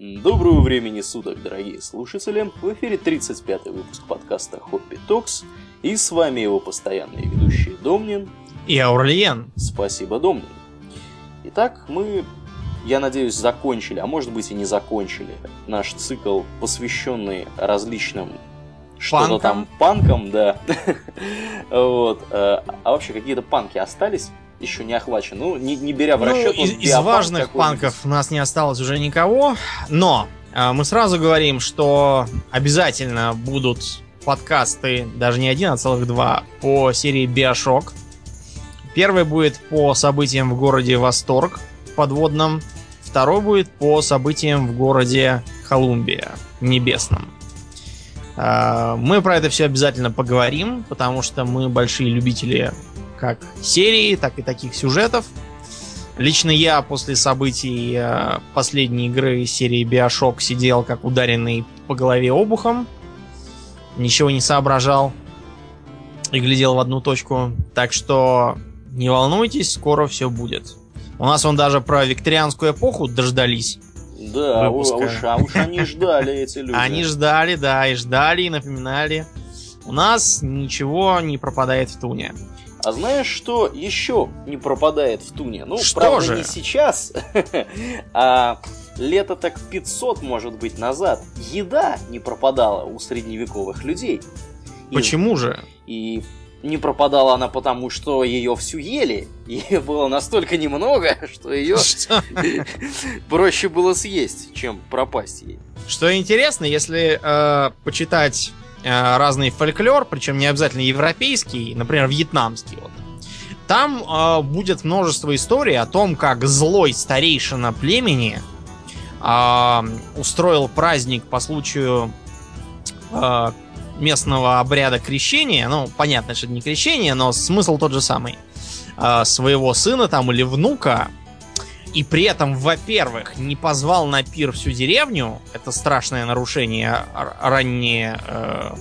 Доброго времени суток, дорогие слушатели! В эфире 35-й выпуск подкаста Хобби Токс, и с вами его постоянные ведущие Домнин и Аурлиен. Спасибо, Домнин. Итак, мы, я надеюсь, закончили, а может быть и не закончили, наш цикл, посвященный различным что-то там панкам, да. вот. Э, а вообще какие-то панки остались? Еще не охвачен. Ну, не, не беря в расчет... Ну, из, из важных панков у нас не осталось уже никого, но э, мы сразу говорим, что обязательно будут подкасты, даже не один, а целых два, по серии Биошок. Первый будет по событиям в городе Восторг подводном, второй будет по событиям в городе Колумбия небесном. Э, мы про это все обязательно поговорим, потому что мы большие любители как серии, так и таких сюжетов. Лично я после событий э, последней игры серии Bioshock сидел как ударенный по голове обухом. Ничего не соображал. И глядел в одну точку. Так что не волнуйтесь, скоро все будет. У нас он даже про викторианскую эпоху дождались. Да, а уж, а уж они ждали эти люди. Они ждали, да, и ждали, и напоминали. У нас ничего не пропадает в туне. А знаешь, что еще не пропадает в туне? Ну, что правда, же? не сейчас, а лето так 500, может быть, назад. Еда не пропадала у средневековых людей. Почему же? И не пропадала она потому, что ее всю ели. Ее было настолько немного, что ее проще было съесть, чем пропасть ей. Что интересно, если э, почитать разный фольклор, причем не обязательно европейский, например, вьетнамский. Вот. Там э, будет множество историй о том, как злой старейшина племени э, устроил праздник по случаю э, местного обряда крещения. Ну, понятно, что это не крещение, но смысл тот же самый. Э, своего сына там или внука и при этом, во-первых, не позвал на пир всю деревню, это страшное нарушение раннее э,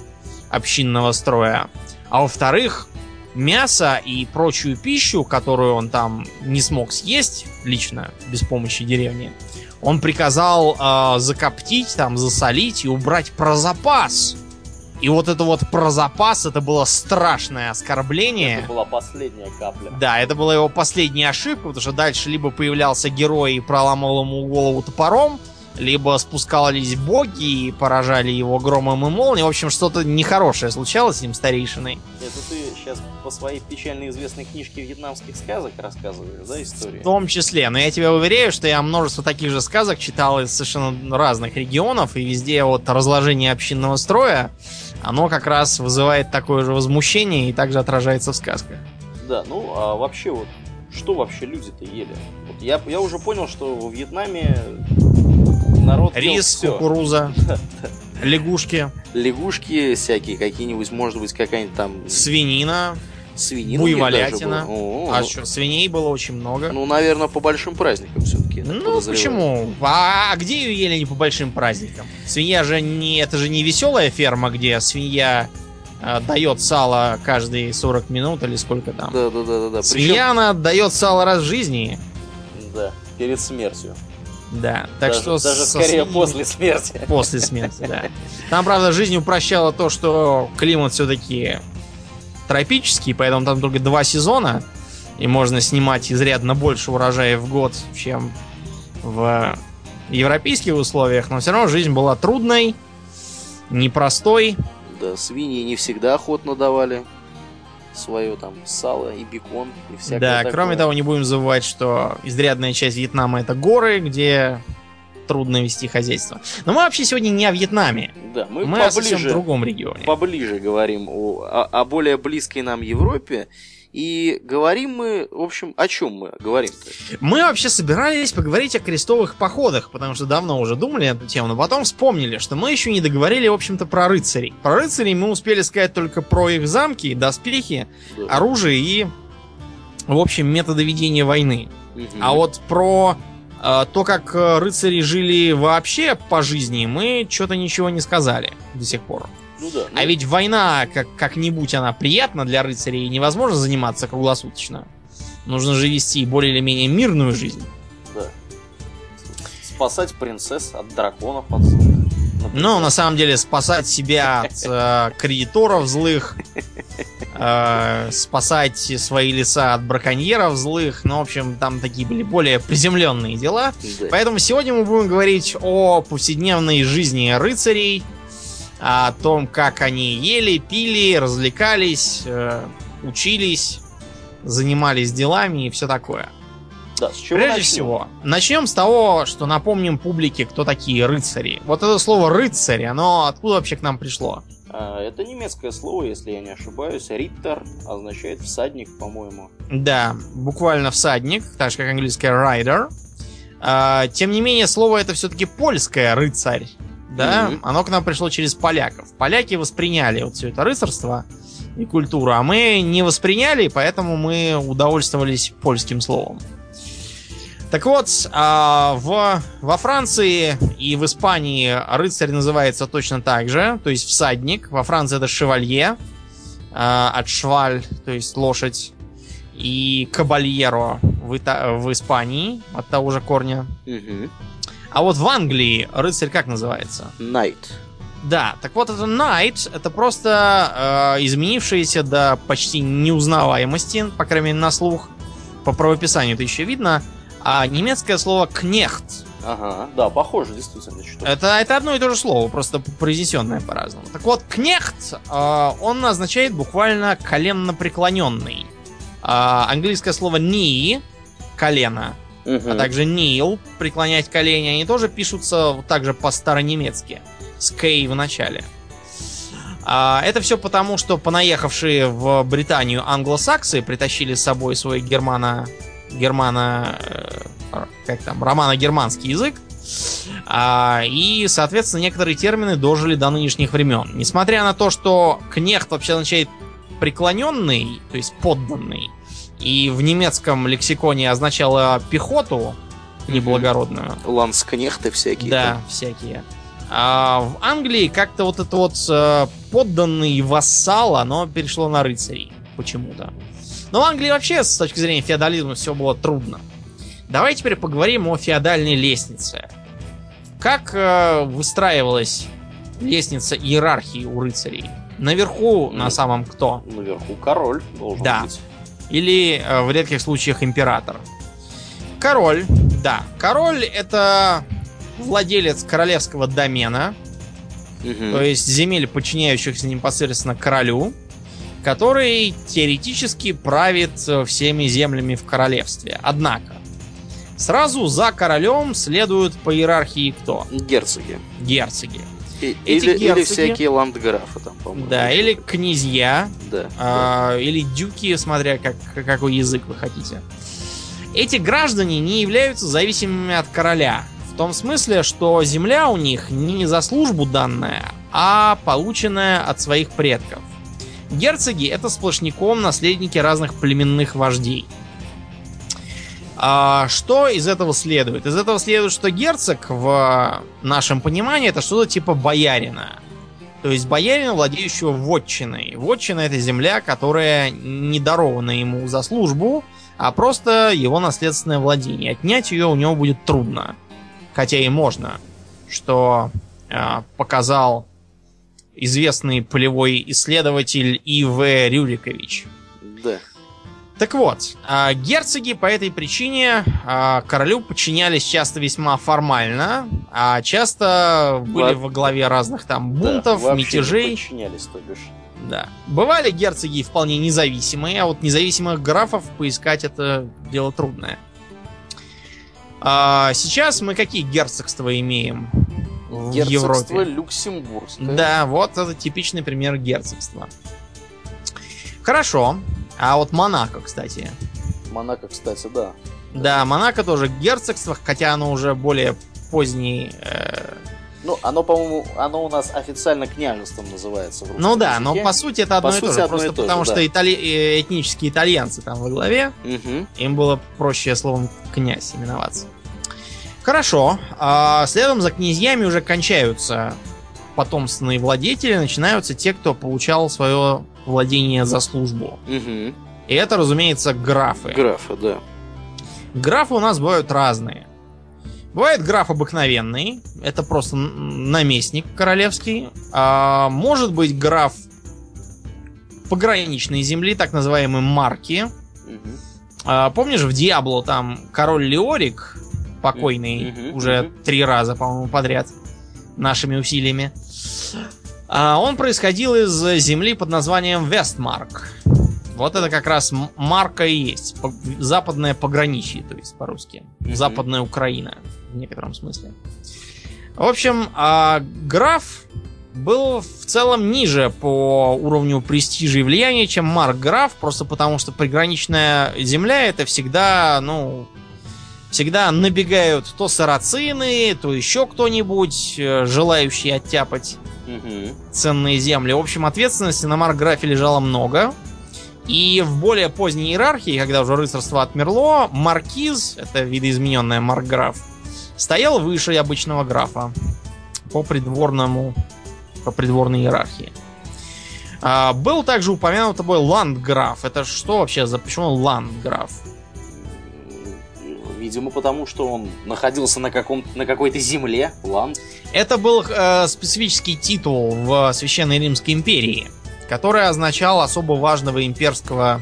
общинного строя, а во-вторых, мясо и прочую пищу, которую он там не смог съесть лично, без помощи деревни, он приказал э, закоптить, там, засолить и убрать про запас и вот это вот про запас, это было страшное оскорбление. Это была последняя капля. Да, это была его последняя ошибка, потому что дальше либо появлялся герой и проламывал ему голову топором, либо спускались боги и поражали его громом и молнией. В общем, что-то нехорошее случалось с ним старейшиной. Это ты сейчас по своей печально известной книжке вьетнамских сказок рассказываешь, да, историю? В том числе. Но я тебя уверяю, что я множество таких же сказок читал из совершенно разных регионов, и везде вот разложение общинного строя, оно как раз вызывает такое же возмущение и также отражается в сказках. Да, ну а вообще вот, что вообще люди-то ели? Вот я, я уже понял, что во Вьетнаме народ Рис, кукуруза, лягушки. Лягушки всякие какие-нибудь, может быть, какая-нибудь там... Свинина. Свинина Буйволятина. А что, свиней было очень много. Ну, наверное, по большим праздникам все-таки. Ну, почему? А, а где ее ели не по большим праздникам? Свинья же не... Это же не веселая ферма, где свинья э, дает сало каждые 40 минут или сколько там. Да, да, да, да. да. Свинья, Причем... она дает сало раз в жизни. Да, перед смертью. Да, так даже, что... Даже скорее свиньями... после смерти. После смерти, да. Там, правда, жизнь упрощала то, что климат все-таки тропический, поэтому там только два сезона, и можно снимать изрядно больше урожая в год, чем в европейских условиях, но все равно жизнь была трудной, непростой. Да, свиньи не всегда охотно давали свое там сало и бекон и всякое Да, такое. кроме того, не будем забывать, что изрядная часть Вьетнама это горы, где трудно вести хозяйство. Но мы вообще сегодня не о Вьетнаме. Да, мы, мы поближе, о в другом регионе. Поближе говорим о, о, о более близкой нам Европе. И говорим мы, в общем, о чем мы говорим-то? Мы вообще собирались поговорить о крестовых походах, потому что давно уже думали эту тему, но потом вспомнили, что мы еще не договорили, в общем-то, про рыцарей. Про рыцарей мы успели сказать только про их замки, доспехи, да. оружие и, в общем, методы ведения войны. Угу. А вот про а, то, как э, рыцари жили вообще по жизни, мы что-то ничего не сказали до сих пор. Ну да. Ну... А ведь война, как, как-нибудь, она приятна для рыцарей, и невозможно заниматься круглосуточно. Нужно же вести более или менее мирную жизнь. Да. спасать принцесс от драконов, от злых. Ну, на самом деле, спасать себя от э, кредиторов злых, э, спасать свои леса от браконьеров злых. Ну, в общем, там такие были более приземленные дела. Да. Поэтому сегодня мы будем говорить о повседневной жизни рыцарей, о том, как они ели, пили, развлекались, э, учились, занимались делами и все такое. Да, с чего Прежде начнем? всего, начнем с того, что напомним публике, кто такие рыцари. Вот это слово рыцарь, оно откуда вообще к нам пришло? А, это немецкое слово, если я не ошибаюсь. Риттер означает всадник, по-моему. Да, буквально всадник, так же как английское rider. А, тем не менее, слово это все-таки польское рыцарь. Да, Мгм. оно к нам пришло через поляков. Поляки восприняли вот все это рыцарство и культуру, а мы не восприняли, поэтому мы удовольствовались польским словом. Так вот, а, в, во Франции и в Испании рыцарь называется точно так же, то есть всадник. Во Франции это шевалье, а, от шваль, то есть лошадь, и кабальеро в, Ита- в Испании от того же корня. Угу. А вот в Англии рыцарь как называется? Найт. Да, так вот это knight, это просто э, изменившееся до почти неузнаваемости, по крайней мере на слух, по правописанию это еще видно, а немецкое слово кнехт. Ага, да, похоже, действительно, что. Это, это одно и то же слово, просто произнесенное по-разному. Так вот, кнехт, э, он означает буквально коленно преклоненный. А, английское слово knee, колено, А также kneel, преклонять колени, они тоже пишутся вот так же по-старонемецки, с кей в начале. А, это все потому, что понаехавшие в Британию англосаксы притащили с собой свой германо... германо... э, как там, романо-германский язык. А, и, соответственно, некоторые термины дожили до нынешних времен. Несмотря на то, что кнехт вообще означает преклоненный, то есть подданный, и в немецком лексиконе означало пехоту неблагородную. Ланскнехты всякие. Да, там. всякие. А в Англии как-то вот это вот э, подданный вассал, оно перешло на рыцарей почему-то. Но в Англии вообще с точки зрения феодализма все было трудно. Давай теперь поговорим о феодальной лестнице. Как э, выстраивалась лестница иерархии у рыцарей? Наверху на самом кто? Наверху король должен Да. быть. Или э, в редких случаях император. Король, да. Король это владелец королевского домена, Мгм. то есть земель, подчиняющихся непосредственно королю, который теоретически правит э, всеми землями в королевстве. Однако, сразу за королем следуют по иерархии кто? Герцоги. Герцоги. И- или, или герцоги- всякие ландграфы там, по-моему. Да, или князья, Да. да. А, или дюки, смотря как, какой язык вы хотите. Эти граждане не являются зависимыми от короля. В том смысле, что земля у них не за службу данная, а полученная от своих предков. Герцоги это сплошняком наследники разных племенных вождей. А что из этого следует? Из этого следует, что герцог в нашем понимании это что-то типа боярина. То есть боярина, владеющего вотчиной. Вотчина это земля, которая не дарована ему за службу, а просто его наследственное владение. Отнять ее у него будет трудно. Хотя и можно. Что э, показал известный полевой исследователь И.В. Рюрикович. Да. Так вот, а, герцоги по этой причине а, королю подчинялись часто весьма формально, а часто были Во- во главе разных там бунтов, Да, мятежей. подчинялись, то бишь. Да. Бывали герцоги вполне независимые, а вот независимых графов поискать это дело трудное. А, сейчас мы какие герцогства имеем в Герцогство Европе? Люксембургское. Да, вот это типичный пример герцогства. Хорошо. А вот Монако, кстати. Монако, кстати, да. Да, Монако тоже герцогство, хотя оно уже более поздний. э, Ну, оно, по-моему, оно у нас официально княжеством называется. В Ну да, но языке. по сути это одно По и то же. Просто и то же, потому да. что итали- э, этнические итальянцы там во главе, Мгм. им было проще словом князь именоваться. Хорошо. а следом за князьями уже кончаются потомственные владетели, начинаются те, кто получал свое владение за службу. Мгм. И это, разумеется, графы. Графа, да. Графы у нас бывают разные. Бывает граф обыкновенный, это просто наместник королевский. А может быть граф пограничной земли, так называемые марки. Угу. А, помнишь, в Диабло там король Леорик, покойный угу, уже угу. три раза, по-моему, подряд, нашими усилиями. А, он происходил из земли под названием Вестмарк. Вот это как раз марка и есть. Западное пограничье, то есть по-русски. Mm-hmm. Западная Украина в некотором смысле. В общем, а, граф был в целом ниже по уровню престижа и влияния, чем Марк Граф, просто потому что приграничная земля это всегда, ну, всегда набегают то сарацины, то еще кто-нибудь, э, желающий оттяпать угу. ценные земли. В общем, ответственности на Марк Графе лежало много. И в более поздней иерархии, когда уже рыцарство отмерло, маркиз, это видоизмененная маркграф, стоял выше обычного графа по придворному, по придворной иерархии. А, был также упомянут тобой ландграф. Это что вообще за почему ландграф? Видимо, потому что он находился на, каком на какой-то земле, ланд. Это был э, специфический титул в Священной Римской империи который означал особо важного имперского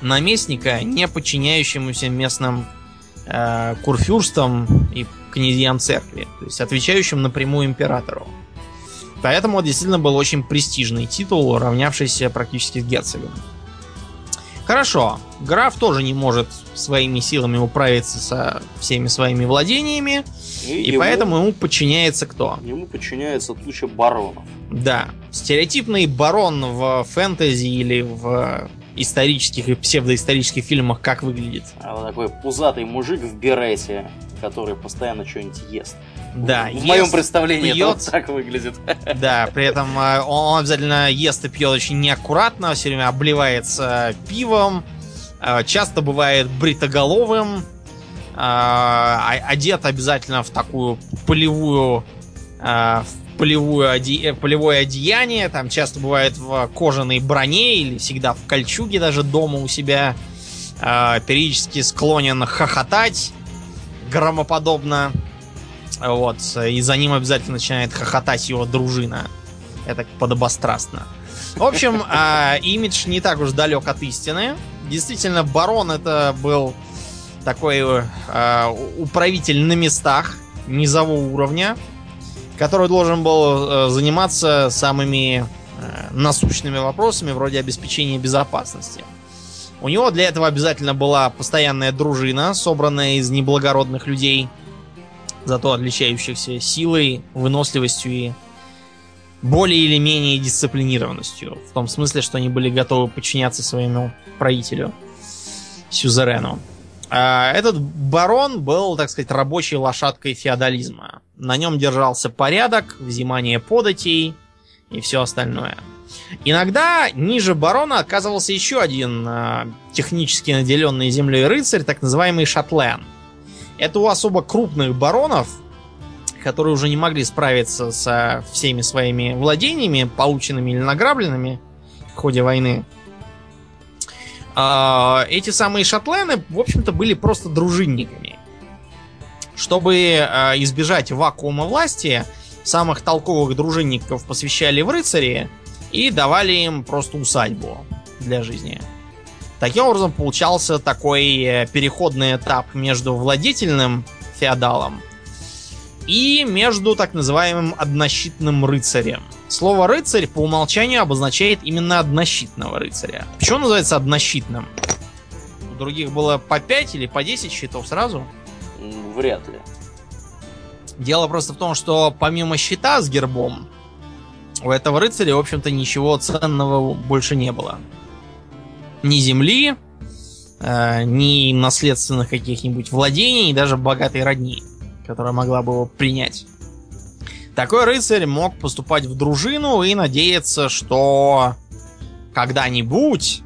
наместника, не подчиняющемуся местным э, курфюрстам и князьям церкви, то есть отвечающим напрямую императору. Поэтому действительно был очень престижный титул, равнявшийся практически с герцогом. Хорошо, граф тоже не может своими силами управиться со всеми своими владениями, и, и ему, поэтому ему подчиняется кто? Ему подчиняется туча баронов. Да, стереотипный барон в фэнтези или в исторических и псевдоисторических фильмах как выглядит? А вот такой пузатый мужик в берете, который постоянно что-нибудь ест. Да, в ест, моем представлении пьет, это вот так выглядит. Да, при этом э, он обязательно ест и пьет очень неаккуратно, все время обливается пивом, э, часто бывает бритоголовым, э, одет обязательно в такую полевую в полевую оде... полевое одеяние, там часто бывает в кожаной броне или всегда в кольчуге даже дома у себя. Периодически склонен хохотать громоподобно. Вот. И за ним обязательно начинает хохотать его дружина. Это подобострастно. В общем, э, имидж не так уж далек от истины. Действительно, барон это был такой э, управитель на местах низового уровня который должен был э, заниматься самыми э, насущными вопросами вроде обеспечения безопасности. У него для этого обязательно была постоянная дружина, собранная из неблагородных людей, зато отличающихся силой, выносливостью и более или менее дисциплинированностью. В том смысле, что они были готовы подчиняться своему правителю, сюзерену. А, этот барон был, так сказать, рабочей лошадкой феодализма. На нем держался порядок, взимание податей и все остальное. Иногда ниже барона оказывался еще один э, технически наделенный землей рыцарь, так называемый Шатлен. Это у особо крупных баронов, которые уже не могли справиться со всеми своими владениями, полученными или награбленными в ходе войны. А, эти самые шатлены, в общем-то, были просто дружинниками. Чтобы а, избежать вакуума власти, самых толковых дружинников посвящали в рыцари и давали им просто усадьбу для жизни. Таким образом, получался такой э, переходный этап между владетельным феодалом и между так называемым однощитным рыцарем – Слово рыцарь по умолчанию обозначает именно однощитного рыцаря. Почему называется однощитным? У других было по 5 или по 10 щитов сразу? Вряд ли. Дело просто в том, что помимо щита с гербом, у этого рыцаря, в общем-то, ничего ценного больше не было. Ни земли, э, ни наследственных каких-нибудь владений, даже богатой родни, которая могла бы его принять. Такой рыцарь мог поступать в дружину и надеяться, что когда-нибудь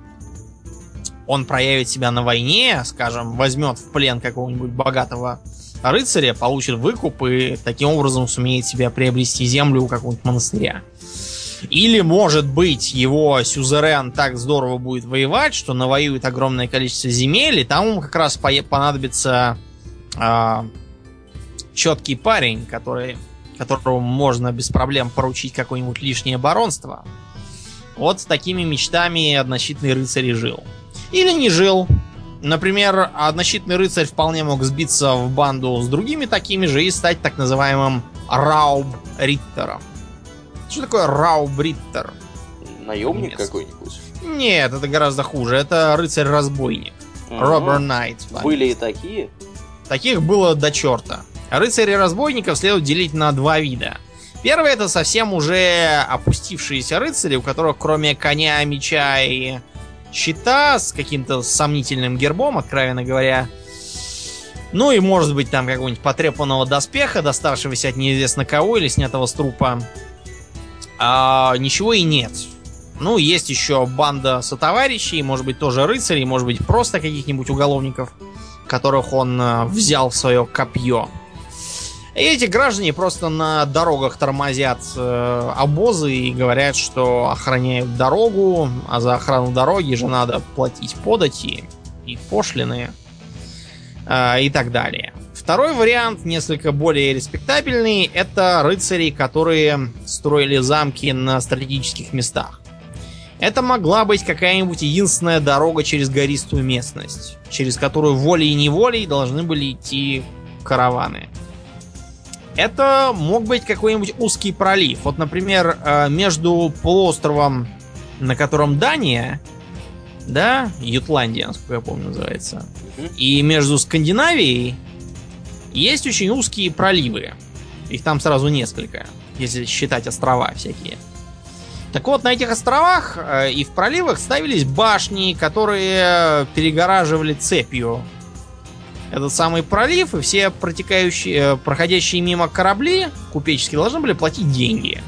он проявит себя на войне, скажем, возьмет в плен какого-нибудь богатого рыцаря, получит выкуп и таким образом сумеет себе приобрести землю у какого-нибудь монастыря. Или, может быть, его сюзерен так здорово будет воевать, что навоюет огромное количество земель, и там ему как раз понадобится э, четкий парень, который, которому можно без проблем поручить какое-нибудь лишнее баронство. Вот с такими мечтами однощитный рыцарь и жил. Или не жил. Например, однощитный рыцарь вполне мог сбиться в банду с другими такими же и стать так называемым Рауб-риттером. Что такое Рауб-риттер? Наемник какой-нибудь? Нет, это гораздо хуже. Это рыцарь-разбойник. Робер Найт. Были и такие? Таких было до черта. Рыцарей разбойников следует делить на два вида. Первый это совсем уже опустившиеся рыцари, у которых кроме коня, меча и щита с каким-то сомнительным гербом, откровенно говоря, ну и может быть там какого-нибудь потрепанного доспеха, доставшегося от неизвестно кого или снятого с трупа. А, ничего и нет. Ну, есть еще банда сотоварищей, может быть, тоже рыцарей, может быть, просто каких-нибудь уголовников, которых он э, взял в свое копье. И эти граждане просто на дорогах тормозят э, обозы и говорят, что охраняют дорогу, а за охрану дороги же надо платить подати и пошлины э, и так далее. Второй вариант, несколько более респектабельный, это рыцари, которые строили замки на стратегических местах. Это могла быть какая-нибудь единственная дорога через гористую местность, через которую волей и неволей должны были идти караваны. Это мог быть какой-нибудь узкий пролив. Вот, например, э, между полуостровом, на котором Дания, да, Ютландия, насколько я помню, называется, и между Скандинавией есть очень узкие проливы. Их там сразу несколько, если считать острова всякие. Так вот, на этих островах э, и в проливах ставились башни, которые перегораживали цепью этот самый пролив, и все протекающие, э, проходящие мимо корабли купеческие должны были платить деньги.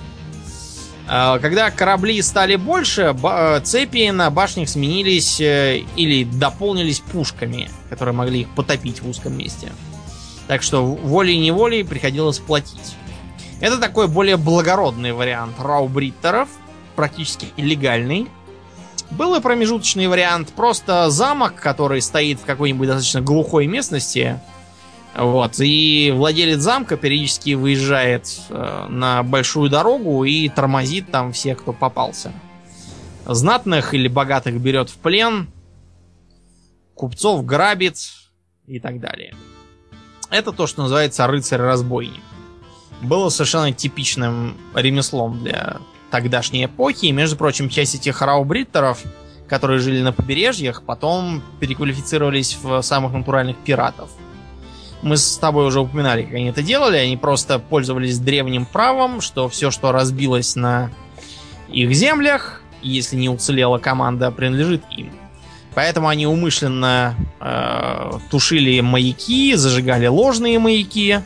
Э, когда корабли стали больше, цепи на башнях сменились или дополнились пушками, которые могли их потопить в узком месте. Так что волей-неволей приходилось платить. Это такой более благородный вариант раубриттеров – практически легальный. Был и промежуточный вариант, просто замок, который стоит в какой-нибудь достаточно глухой местности. Вот, и владелец замка периодически выезжает э, на большую дорогу и тормозит там всех, кто попался. Знатных или богатых берет в плен, купцов грабит и так далее. Это то, что называется рыцарь-разбойник. Было совершенно типичным ремеслом для тогдашней эпохи. И, между прочим, часть этих раубриттеров, которые жили на побережьях, потом переквалифицировались в самых натуральных пиратов. Мы с тобой уже упоминали, как они это делали. Они просто пользовались древним правом, что все, что разбилось на их землях, если не уцелела команда, принадлежит им. Поэтому они умышленно э, тушили маяки, зажигали ложные маяки,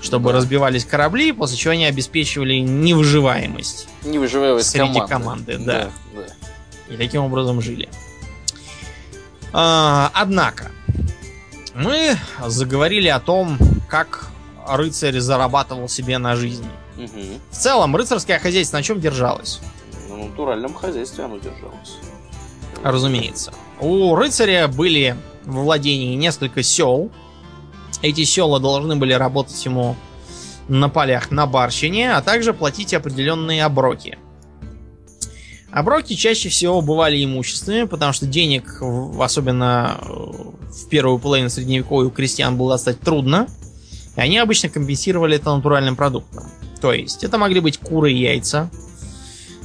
чтобы разбивались корабли, после чего они обеспечивали невыживаемость. Невыживаемость среди команды, команды да. да. да. И таким образом жили. А, однако, мы заговорили о том, как рыцарь зарабатывал себе на жизнь. Угу. В целом, рыцарское хозяйство на чем держалось? На натуральном хозяйстве оно держалось. Разумеется. У рыцаря были в владении несколько сел, эти села должны были работать ему на полях на барщине, а также платить определенные оброки. Оброки чаще всего бывали имущественными, потому что денег, особенно э, в первую половину средневековья, у крестьян было достать трудно. И они обычно компенсировали это натуральным продуктом. То есть, это могли быть куры и яйца.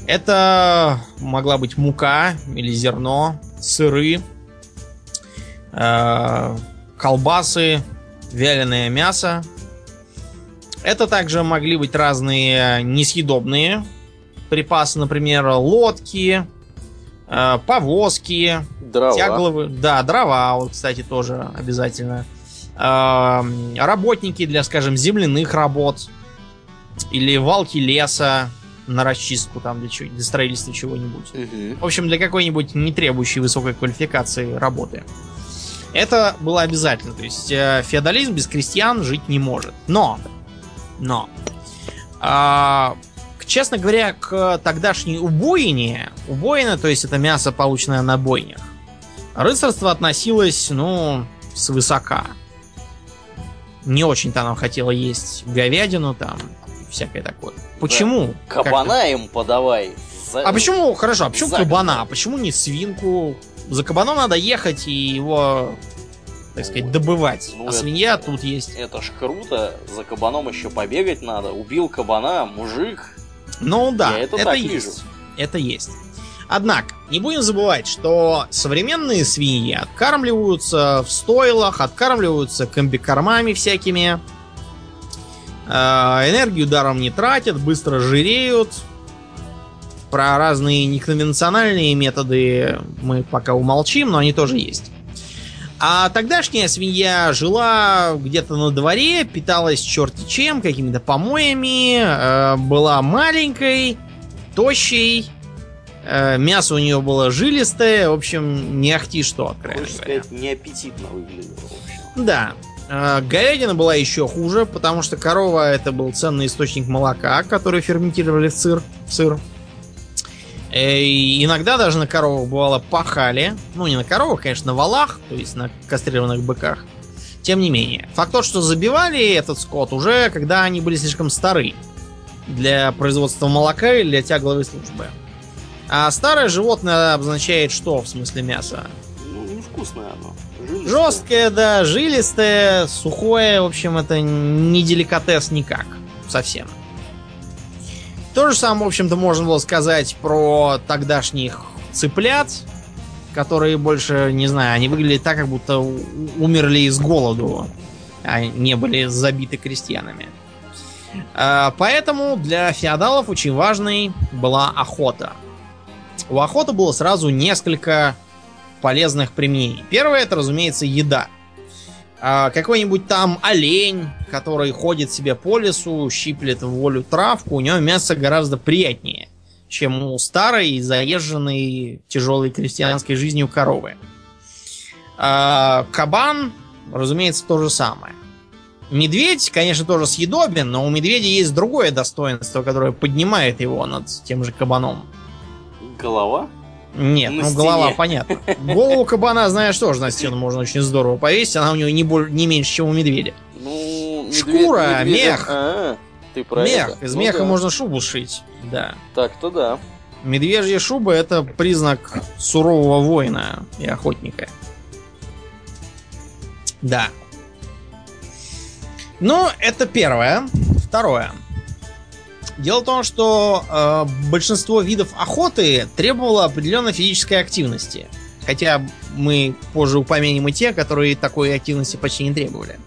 Это могла быть мука или зерно, сыры, э, колбасы, вяленое мясо. Это также могли быть разные несъедобные припасы, например, лодки, э, повозки, дрова. тягловые, да, дрова, вот, кстати, тоже обязательно. Э, работники для, скажем, земляных работ или валки леса на расчистку там для, чего, для строительства чего-нибудь. Угу. В общем, для какой-нибудь не требующей высокой квалификации работы. Это было обязательно. То есть э, феодализм без крестьян жить не может. Но, но, э, честно говоря, к тогдашней убоине, убоина, то есть это мясо, полученное на бойнях, рыцарство относилось, ну, свысока. не очень-то она хотела есть говядину там, всякое такое. Почему? Да. Кабана им подавай. За... А почему, хорошо, а почему за... кабана? А почему не свинку? За кабаном надо ехать и его, так сказать, добывать. Ну, а это, свинья тут есть. Это ж круто. За кабаном еще побегать надо. Убил кабана, мужик. Ну да, Я это, это есть. Вижу. Это есть. Однако, не будем забывать, что современные свиньи откармливаются в стойлах, откармливаются комбикормами всякими, энергию даром не тратят, быстро жиреют. Про разные неконвенциональные методы мы пока умолчим, но они тоже есть. А тогдашняя свинья жила где-то на дворе, питалась черти чем, какими-то помоями, э, была маленькой, тощей, Э, мясо у нее было жилистое, в общем, не ахти что, откровенно Хочешь сказать, неаппетитно выглядело, в общем. Да. Э, говядина была еще хуже, потому что корова это был ценный источник молока, который ферментировали в сыр. В сыр. Э, и иногда даже на коровах бывало пахали. Ну, не на коровах, конечно, на валах, то есть на кастрированных быках. Тем не менее. Факт тот, что забивали этот скот уже, когда они были слишком стары для производства молока или для тягловой службы. А старое животное обозначает что в смысле мяса? Ну, невкусное оно. Жесткое, да, жилистое, сухое. В общем, это не деликатес никак. Совсем. То же самое, в общем-то, можно было сказать про тогдашних цыплят, которые больше, не знаю, они выглядели так, как будто умерли из голоду, а не были забиты крестьянами. А, поэтому для феодалов очень важной была охота – у охоты было сразу несколько полезных применений. Первое, это, разумеется, еда. А, какой-нибудь там олень, который ходит себе по лесу, щиплет в волю травку, у него мясо гораздо приятнее, чем у старой, заезженной тяжелой крестьянской жизнью коровы. А, кабан, разумеется, то же самое. Медведь, конечно, тоже съедобен, но у медведя есть другое достоинство, которое поднимает его над тем же кабаном. Голова? Нет, на ну стене. голова, понятно. Голову кабана, знаешь, тоже на стену можно очень здорово повесить. Она у него не, боль, не меньше, чем у медведя. Ну, медведь, Шкура, медведя... мех. А, ты про мех. Это. Из ну, меха да. можно шубу шить. Да. Так-то да. Медвежья шуба это признак сурового воина и охотника. Да. Ну, это первое. Второе. Дело в том, что э, большинство видов охоты требовало определенной физической активности. Хотя мы позже упомянем и те, которые такой активности почти не требовали.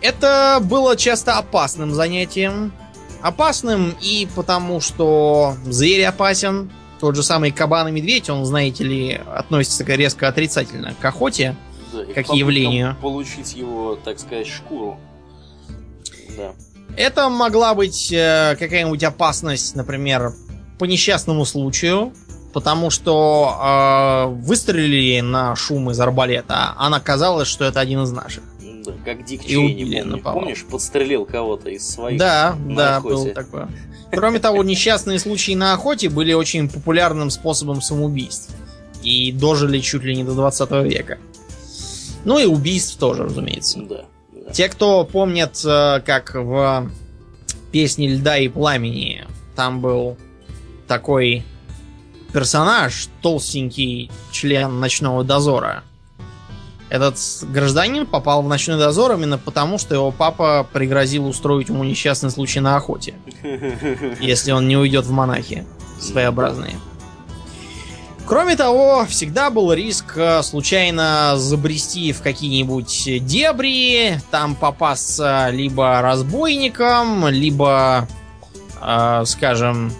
Это было часто опасным занятием. Опасным и потому, что зверь опасен. Тот же самый кабан и медведь, он, знаете ли, относится резко отрицательно к охоте, да, как явлению. Получить его, так сказать, шкуру. Да. Это могла быть э, какая-нибудь опасность, например, по несчастному случаю, потому что э, выстрелили на шум из арбалета, а оказалось, что это один из наших. Да, как Дик Чейни, помню, помнишь, подстрелил кого-то из своих Да, да, охоте. было такое. Кроме того, несчастные случаи на охоте были очень популярным способом самоубийств. И дожили чуть ли не до 20 века. Ну и убийств тоже, разумеется. Да. Те, кто помнят, э, как в песне Льда и Пламени там был такой персонаж, толстенький член ночного дозора. Этот гражданин попал в ночной дозор именно потому, что его папа пригрозил устроить ему несчастный случай на охоте. Если он не уйдет в монахи своеобразные. Кроме того, всегда был риск э, случайно забрести в какие-нибудь дебри, там попасться либо разбойником, либо, э, скажем,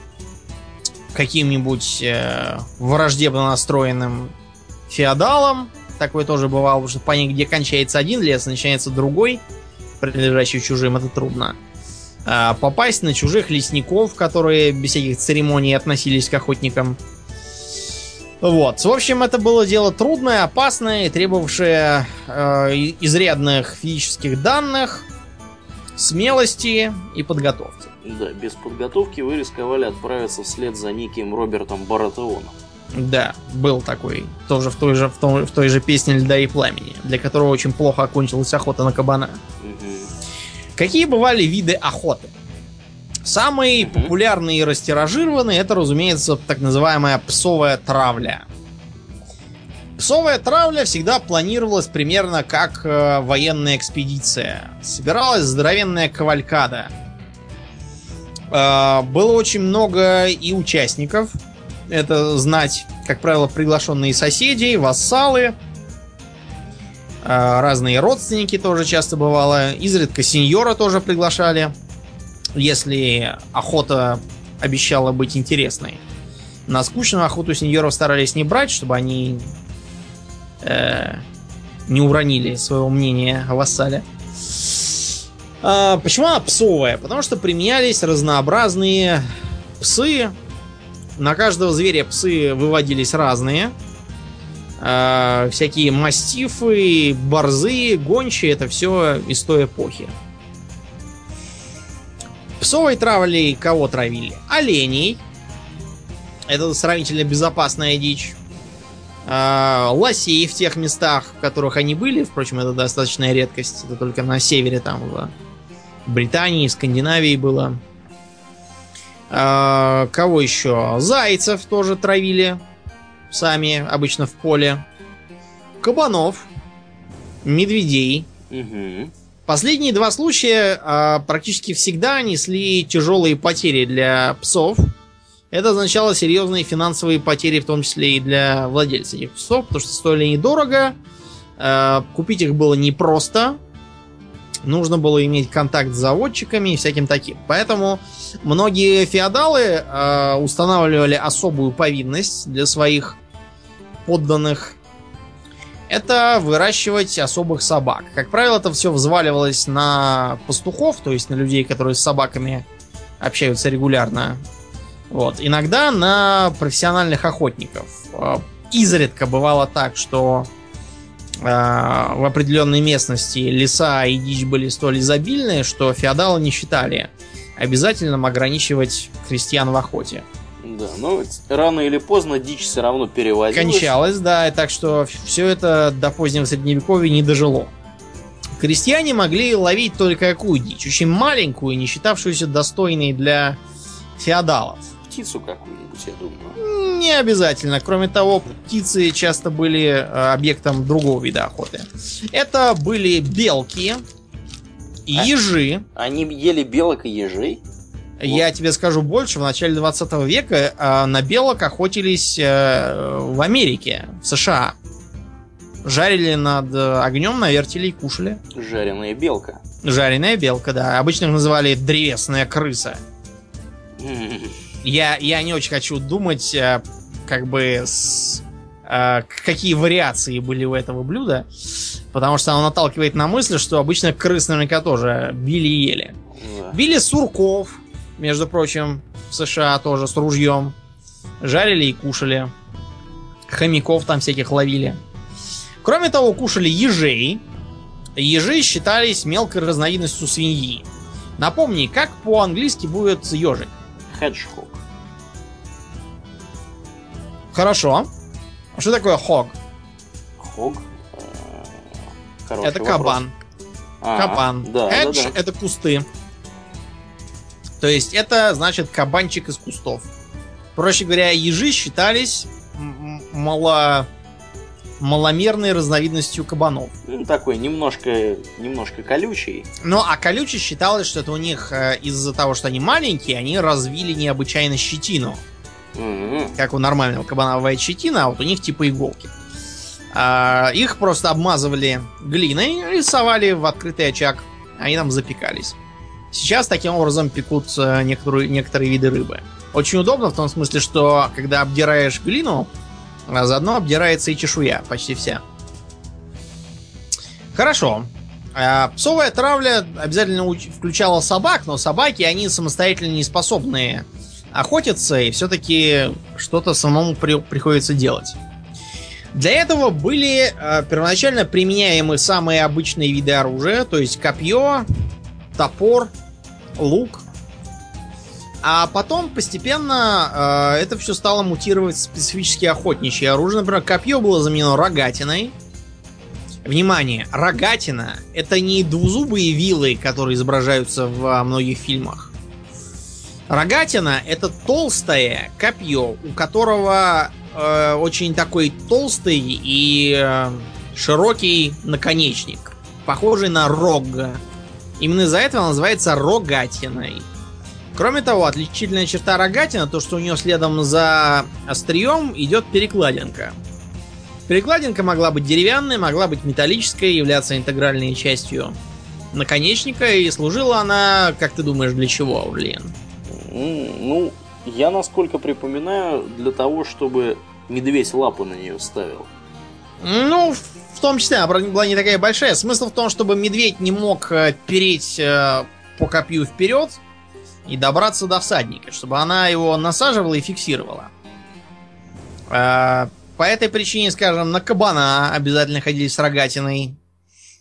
каким-нибудь э, враждебно настроенным феодалом. Такое тоже бывало, потому что понять, где кончается один лес, начинается другой, принадлежащий чужим, это трудно. А попасть на чужих лесников, которые без всяких церемоний относились к охотникам – вот. В общем, это было дело трудное, опасное и требовавшее э, изрядных физических данных, смелости и подготовки. Да, без подготовки вы рисковали отправиться вслед за неким Робертом Баратеоном. Да, был такой. Тоже в той же, в той, в той же песне «Льда и пламени», для которого очень плохо окончилась охота на кабана. Угу. Какие бывали виды охоты? Самый угу. популярный и растиражированный это, разумеется, так называемая псовая травля. Псовая травля всегда планировалась примерно как э, военная экспедиция. Собиралась здоровенная кавалькада. Э, было очень много и участников. Это знать, как правило, приглашенные соседи, вассалы, э, разные родственники тоже часто бывало. Изредка сеньора тоже приглашали, если охота обещала быть интересной. На скучную охоту сеньоров старались не брать, чтобы они э, не уронили своего мнения о вассале. А, почему она псовая? Потому что применялись разнообразные псы. На каждого зверя псы выводились разные. А, всякие мастифы, борзы, гончие это все из той эпохи. Псовой травлей кого травили? Оленей. Это сравнительно безопасная дичь э, лосей в тех местах, в которых они были. Впрочем, это достаточная редкость. Это только на севере, там, в Британии, Скандинавии было. Э, кого еще? Зайцев тоже травили сами, обычно в поле. Кабанов, медведей. Угу. Последние два случая э, практически всегда несли тяжелые потери для псов. Это означало серьезные финансовые потери, в том числе и для владельца этих псов, потому что стоили недорого, э, купить их было непросто, нужно было иметь контакт с заводчиками и всяким таким. Поэтому многие феодалы э, устанавливали особую повинность для своих подданных. Это выращивать особых собак. Как правило, это все взваливалось на пастухов, то есть на людей, которые с собаками общаются регулярно вот. Иногда на профессиональных охотников. А, изредка бывало так, что э, в определенной местности леса и дичь были столь изобильные, что феодалы не считали обязательным ограничивать крестьян в охоте. Да, но рано или поздно дичь все равно перевозилась. Кончалась, да, и так что все это до позднего средневековья не дожило. Крестьяне могли ловить только какую дичь? Очень маленькую, не считавшуюся достойной для феодалов птицу какую-нибудь, я думаю. Не обязательно. Кроме того, птицы часто были э, объектом другого вида охоты. Это были белки, а ежи. Они ели белок и ежей? Я тебе скажу больше. В начале 20 века э, на белок охотились э, в Америке, в США. Жарили над огнем на вертеле и кушали. Жареная белка. Жареная белка, да. Обычно их называли древесная крыса. Я, я не очень хочу думать, э, как бы, с, э, какие вариации были у этого блюда, потому что оно наталкивает на мысль, что обычно крыс наверняка тоже били и ели. Да. Били сурков, между прочим, в США тоже с ружьем. Жарили и кушали. Хомяков там всяких ловили. Кроме того, кушали ежей. Ежи считались мелкой разновидностью свиньи. Напомни, как по-английски будет ежик? Hedgehog. Хорошо. А что такое хог? Хог? Э, это кабан. А, кабан. Да, да, да. это кусты. То есть это значит кабанчик из кустов. Проще говоря, ежи считались мало маломерной разновидностью кабанов. Ну, такой немножко, немножко колючий. Ну, а колючий считалось, что это у них э, из-за того, что они маленькие, они развили необычайно щетину. Mm-hmm. Как у нормального кабана бывает щетина, а вот у них типа иголки. А, их просто обмазывали глиной и совали в открытый очаг. Они там запекались. Сейчас таким образом пекут э, некоторые, некоторые виды рыбы. Очень удобно в том смысле, что когда обдираешь глину, а заодно обдирается и чешуя, почти вся. Хорошо. А, псовая травля обязательно включала собак, но собаки, они самостоятельно не способны охотиться, и все-таки что-то самому при, приходится делать. Для этого были э, первоначально применяемы самые обычные виды оружия, то есть копье, топор, лук. А потом постепенно э, это все стало мутировать в специфически охотничье оружие. Например, копье было заменено рогатиной. Внимание, рогатина это не двузубые вилы, которые изображаются в многих фильмах. Рогатина это толстое копье, у которого э, очень такой толстый и э, широкий наконечник, похожий на рог. Именно из-за этого называется рогатиной. Кроме того, отличительная черта рогатина, то что у нее следом за острием идет перекладинка. Перекладинка могла быть деревянной, могла быть металлической, являться интегральной частью наконечника, и служила она, как ты думаешь, для чего, Урлиен? Ну, я насколько припоминаю, для того, чтобы медведь лапу на нее ставил. Ну, в том числе, она была не такая большая. Смысл в том, чтобы медведь не мог э, переть э, по копью вперед, и добраться до всадника, чтобы она его насаживала и фиксировала. А, по этой причине, скажем, на кабана обязательно ходили с рогатиной.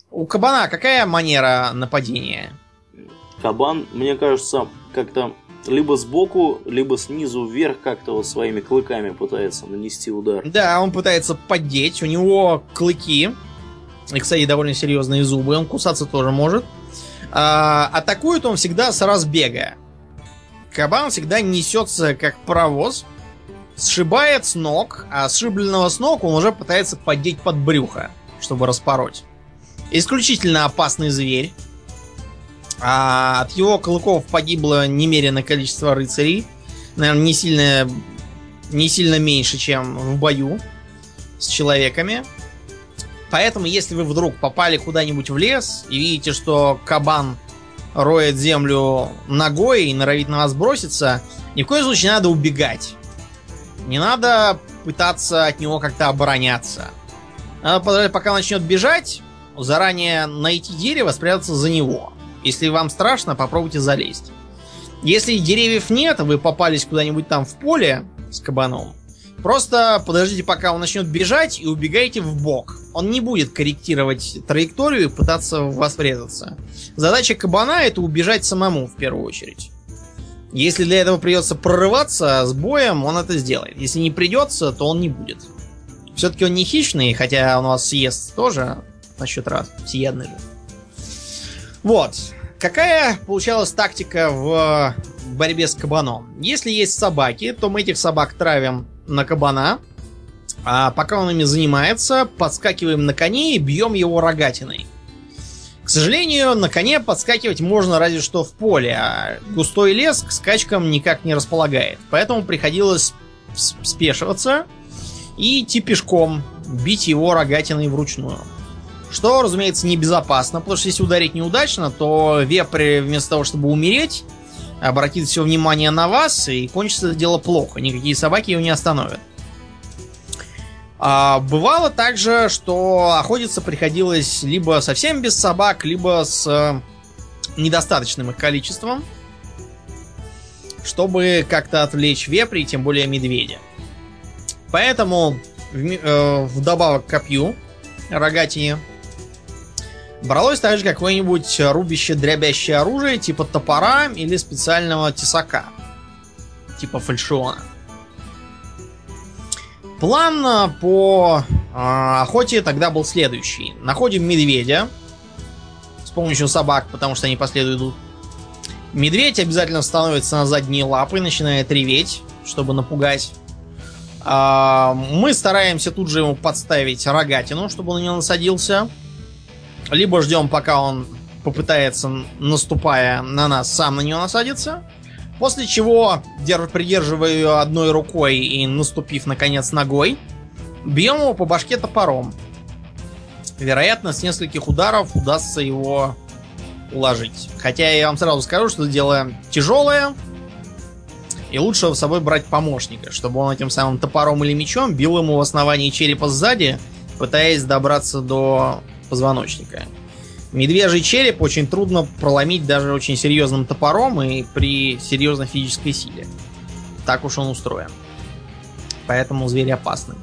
У кабана какая манера нападения? Кабан, мне кажется, как-то либо сбоку, либо снизу вверх как-то вот своими клыками пытается нанести удар. Да, он пытается поддеть. У него клыки. И, кстати, довольно серьезные зубы. Он кусаться тоже может. А, атакует он всегда с разбега. Кабан всегда несется как паровоз, сшибает с ног, а сшибленного с ног он уже пытается поддеть под брюхо, чтобы распороть. Исключительно опасный зверь. А от его клыков погибло немеренное количество рыцарей. Наверное, не сильно, не сильно меньше, чем в бою с человеками. Поэтому, если вы вдруг попали куда-нибудь в лес и видите, что кабан роет землю ногой и норовит на вас броситься, ни в коем случае не надо убегать. Не надо пытаться от него как-то обороняться. Надо подождать, пока он начнет бежать, заранее найти дерево, спрятаться за него. Если вам страшно, попробуйте залезть. Если деревьев нет, вы попались куда-нибудь там в поле с кабаном, Просто подождите, пока он начнет бежать, и убегайте в бок. Он не будет корректировать траекторию и пытаться в вас врезаться. Задача кабана это убежать самому в первую очередь. Если для этого придется прорываться с боем, он это сделает. Если не придется, то он не будет. Все-таки он не хищный, хотя он вас съест тоже на счет раз. Всеядный же. Вот. Какая получалась тактика в борьбе с кабаном? Если есть собаки, то мы этих собак травим на кабана. А пока он ими занимается, подскакиваем на коне и бьем его рогатиной. К сожалению, на коне подскакивать можно разве что в поле, а густой лес к скачкам никак не располагает. Поэтому приходилось спешиваться и идти пешком, бить его рогатиной вручную. Что, разумеется, небезопасно, потому что если ударить неудачно, то вепрь вместо того, чтобы умереть, обратит все внимание на вас, и кончится это дело плохо. Никакие собаки его не остановят. А, бывало также, что охотиться приходилось либо совсем без собак, либо с э, недостаточным их количеством, чтобы как-то отвлечь вепри, тем более медведя. Поэтому в, э, вдобавок к копью, рогатине, Бралось также какое-нибудь рубище дрябящее оружие, типа топора или специального тесака. Типа фальшиона. План а, по э, охоте тогда был следующий. Находим медведя с помощью собак, потому что они последуют. Медведь обязательно становится на задние лапы начинает реветь, чтобы напугать. Э, мы стараемся тут же ему подставить рогатину, чтобы он него насадился. Либо ждем, пока он попытается, наступая на нас, сам на нее насадиться. После чего, придерживая ее одной рукой и наступив, наконец, ногой, бьем его по башке топором. Вероятно, с нескольких ударов удастся его уложить. Хотя я вам сразу скажу, что это дело тяжелое, и лучше с собой брать помощника, чтобы он этим самым топором или мечом бил ему в основании черепа сзади, пытаясь добраться до позвоночника. Медвежий череп очень трудно проломить даже очень серьезным топором и при серьезной физической силе. Так уж он устроен. Поэтому зверь опасный.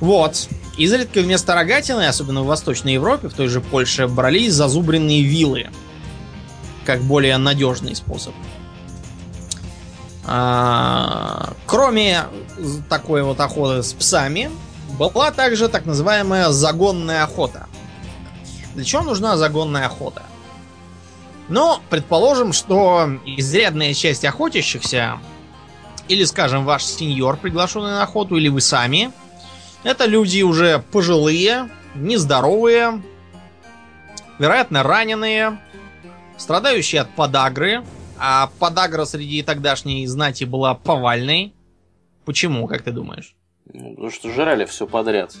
Вот. Изредка вместо рогатины, особенно в Восточной Европе, в той же Польше, брались зазубренные вилы. Как более надежный способ. А, кроме такой вот охоты с псами, была также так называемая загонная охота. Для чего нужна загонная охота? Ну, предположим, что изрядная часть охотящихся, или, скажем, ваш сеньор, приглашенный на охоту, или вы сами, это люди уже пожилые, нездоровые, вероятно, раненые, страдающие от подагры, а подагра среди тогдашней знати была повальной. Почему, как ты думаешь? Ну, потому что жрали все подряд.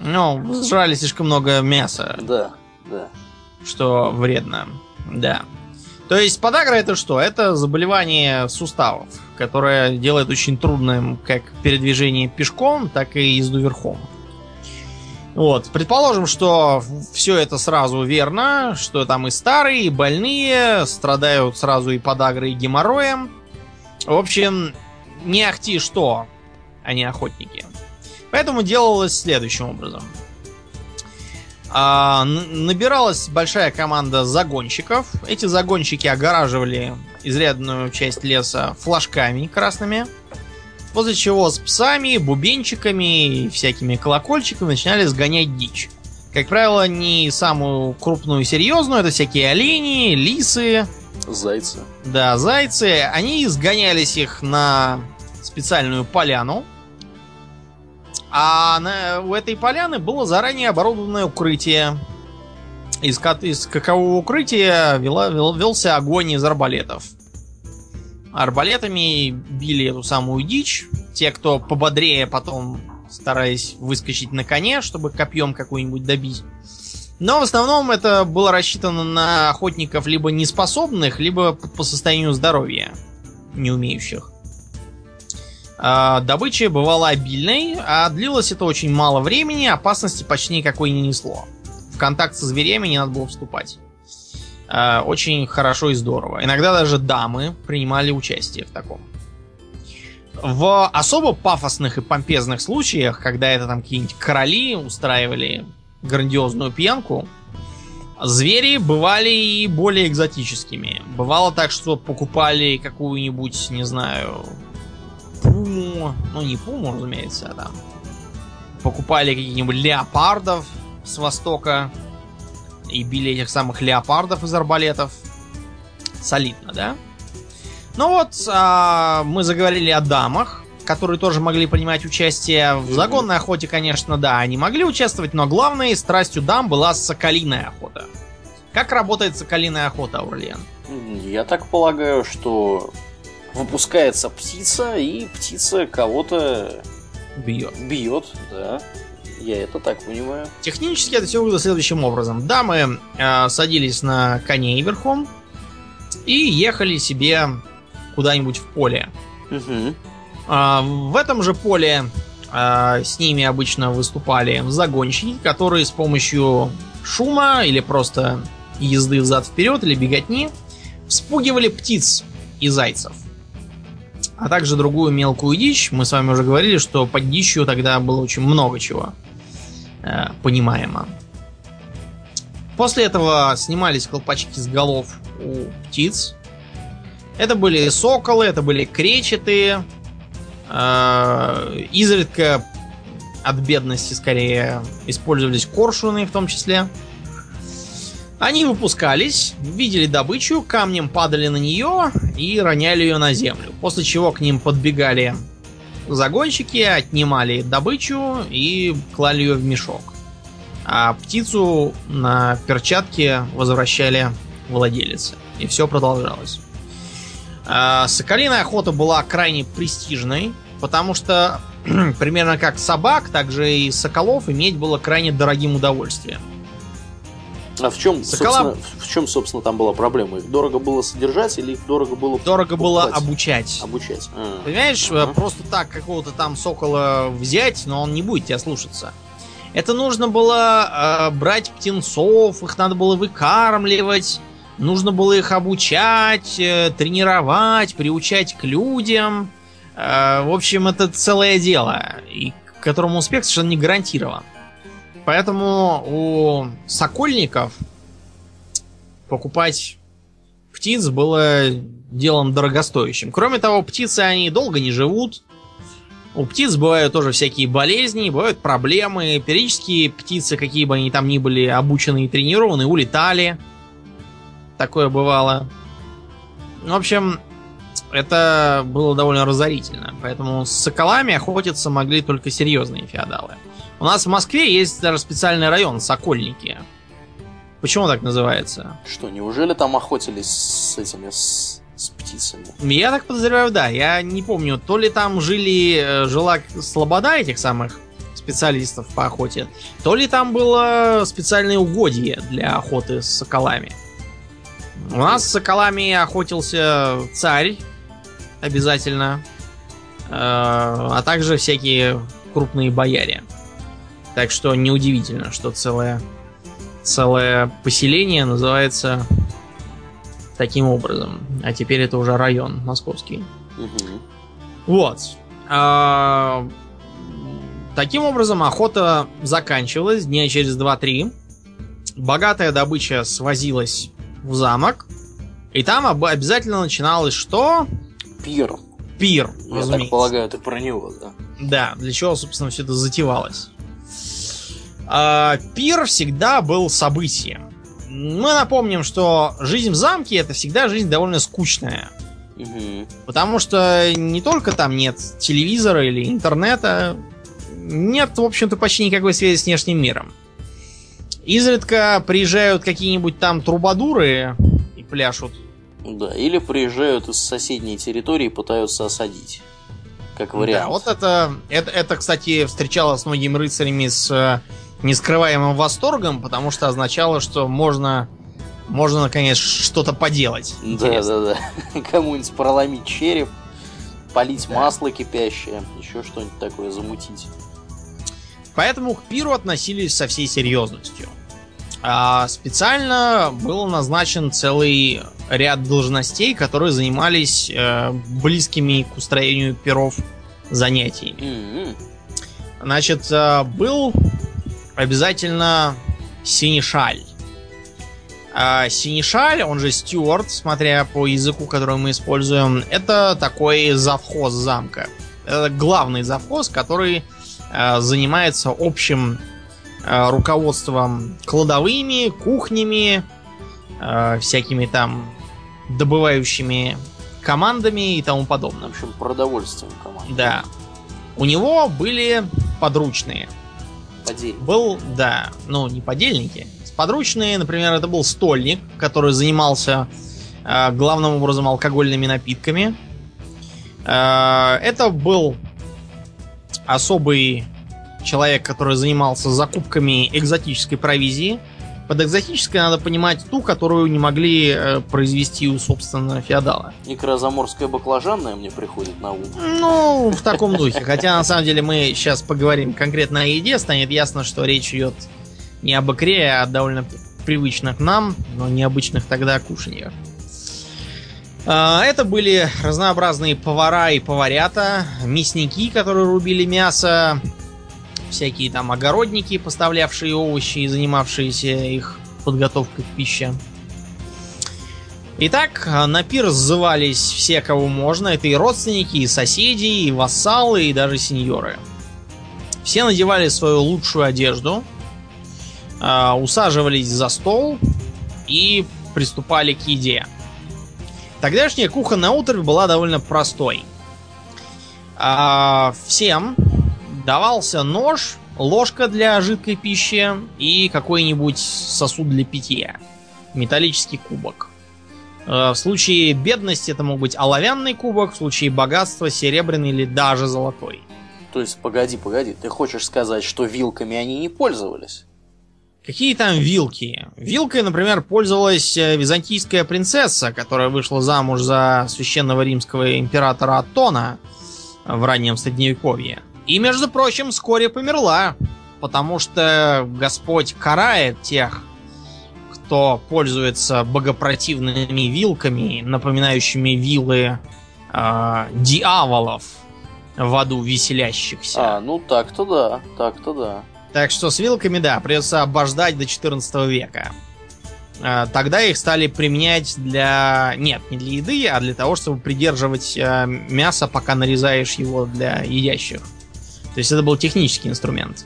Ну, жрали слишком много мяса. Да, да. Что вредно, да. То есть подагра это что? Это заболевание суставов, которое делает очень трудным как передвижение пешком, так и езду верхом. Вот. Предположим, что все это сразу верно, что там и старые, и больные страдают сразу и подагрой, и геморроем. В общем, не ахти что, они охотники. Поэтому делалось следующим образом. А, набиралась большая команда загонщиков. Эти загонщики огораживали изрядную часть леса флажками красными. После чего с псами, бубенчиками и всякими колокольчиками начинали сгонять дичь. Как правило, не самую крупную и серьезную, это всякие олени, лисы. Зайцы. Да, зайцы. Они сгонялись их на специальную поляну, а на, у этой поляны было заранее оборудованное укрытие. Из, из какового укрытия вела, вел, велся огонь из арбалетов. Арбалетами били эту самую дичь. Те, кто пободрее потом стараясь выскочить на коне, чтобы копьем какую-нибудь добить. Но в основном это было рассчитано на охотников либо неспособных, либо по состоянию здоровья не умеющих. А, добыча бывала обильной, а длилось это очень мало времени, опасности почти никакой не несло. В контакт со зверями не надо было вступать. А, очень хорошо и здорово. Иногда даже дамы принимали участие в таком. В особо пафосных и помпезных случаях, когда это там какие-нибудь короли устраивали грандиозную пьянку, звери бывали и более экзотическими. Бывало так, что покупали какую-нибудь, не знаю, пуму, ну не пуму, разумеется, а там покупали каких-нибудь леопардов с востока и били этих самых леопардов из арбалетов. Солидно, да? Ну вот, а, мы заговорили о дамах, которые тоже могли принимать участие. В загонной охоте, конечно, да, они могли участвовать, но главной страстью дам была соколиная охота. Как работает соколиная охота, Аурлиен? Я так полагаю, что выпускается птица, и птица кого-то бьет. Бьет, да. Я это так понимаю. Технически это все выглядит следующим образом. Дамы э, садились на коней верхом и ехали себе куда-нибудь в поле. Угу. Э, в этом же поле э, с ними обычно выступали загонщики, которые с помощью шума или просто езды взад-вперед или беготни вспугивали птиц и зайцев а также другую мелкую дичь. Мы с вами уже говорили, что под дичью тогда было очень много чего э, понимаемо. После этого снимались колпачки с голов у птиц. Это были соколы, это были кречеты. Э, изредка от бедности скорее использовались коршуны в том числе. Они выпускались, видели добычу, камнем падали на нее и роняли ее на землю. После чего к ним подбегали загонщики, отнимали добычу и клали ее в мешок. А птицу на перчатке возвращали владелице. И все продолжалось. А соколиная охота была крайне престижной, потому что примерно как собак, так же и соколов иметь было крайне дорогим удовольствием. А в чем, Сокола... в чем, собственно, там была проблема? Их дорого было содержать или их дорого было Дорого покупать? было обучать. Обучать. А, Понимаешь, ага. просто так какого-то там сокола взять, но он не будет тебя слушаться. Это нужно было э, брать птенцов, их надо было выкармливать, нужно было их обучать, э, тренировать, приучать к людям. Э, в общем, это целое дело, и к которому успех совершенно не гарантирован. Поэтому у сокольников покупать птиц было делом дорогостоящим. Кроме того, птицы, они долго не живут. У птиц бывают тоже всякие болезни, бывают проблемы. Периодически птицы, какие бы они там ни были обучены и тренированы, улетали. Такое бывало. В общем, это было довольно разорительно. Поэтому с соколами охотиться могли только серьезные феодалы. У нас в Москве есть даже специальный район Сокольники. Почему так называется? Что, неужели там охотились с этими с, с птицами? Я так подозреваю, да. Я не помню, то ли там жили, э, жила слобода этих самых специалистов по охоте, то ли там было специальное угодье для охоты с соколами. У нас с соколами охотился царь обязательно, э, а также всякие крупные бояре. Так что неудивительно, что целое, целое поселение называется таким образом. А теперь это уже район московский. Угу. Вот. А, таким образом, охота заканчивалась дня через 2-3. Богатая добыча свозилась в замок. И там обязательно начиналось что? Пир. Пир, Я так полагаю, это про него, да? Да, для чего, собственно, все это затевалось. А, пир всегда был событием. Мы напомним, что жизнь в замке это всегда жизнь довольно скучная. Угу. Потому что не только там нет телевизора или интернета, нет, в общем-то, почти никакой связи с внешним миром. Изредка приезжают какие-нибудь там трубадуры и пляшут. Да, или приезжают из соседней территории и пытаются осадить. Как вариант. Да, вот это, это, это, кстати, встречалось с многими рыцарями с э, нескрываемым восторгом, потому что означало, что можно, можно наконец, что-то поделать. Да, да, да. Кому-нибудь проломить череп, полить да. масло кипящее, еще что-нибудь такое замутить. Поэтому к пиру относились со всей серьезностью. А специально был назначен целый ряд должностей, которые занимались э, близкими к устроению перов занятиями. Mm-hmm. Значит, э, был обязательно синишаль. А синишаль, он же стюарт, смотря по языку, который мы используем, это такой завхоз замка. Это главный завхоз, который э, занимается общим Э, руководством кладовыми, кухнями, э, всякими там добывающими командами и тому подобное. В общем, продовольствием команд. Да. У него были подручные. Подельники. Был, да, ну, не подельники. Подручные, например, это был стольник, который занимался э, главным образом алкогольными напитками. Э, это был особый человек, который занимался закупками экзотической провизии. Под экзотической надо понимать ту, которую не могли э, произвести у, собственно, феодала. Икра-заморская баклажанная мне приходит на ум. Ну, в таком духе. Хотя, на самом деле, мы сейчас поговорим конкретно о еде. Станет ясно, что речь идет не об икре, а довольно привычных нам, но необычных тогда кушаньях. А, это были разнообразные повара и поварята, мясники, которые рубили мясо, всякие там огородники, поставлявшие овощи и занимавшиеся их подготовкой к пище. Итак, на пир сзывались все, кого можно. Это и родственники, и соседи, и вассалы, и даже сеньоры. Все надевали свою лучшую одежду, а, усаживались за стол и приступали к еде. Тогдашняя кухонная утро была довольно простой. А, всем давался нож, ложка для жидкой пищи и какой-нибудь сосуд для питья. Металлический кубок. Э, в случае бедности это мог быть оловянный кубок, в случае богатства серебряный или даже золотой. То есть, погоди, погоди, ты хочешь сказать, что вилками они не пользовались? Какие там вилки? Вилкой, например, пользовалась э, византийская принцесса, которая вышла замуж за священного римского императора Атона в раннем средневековье. И, между прочим, вскоре померла, потому что Господь карает тех, кто пользуется богопротивными вилками, напоминающими вилы э, дьяволов в аду веселящихся. А, ну так-то да, так-то да. Так что с вилками, да, придется обождать до 14 века. э, тогда их стали применять для... Нет, не для еды, а для того, чтобы придерживать э, мясо, пока нарезаешь его для едящих. То есть это был технический инструмент.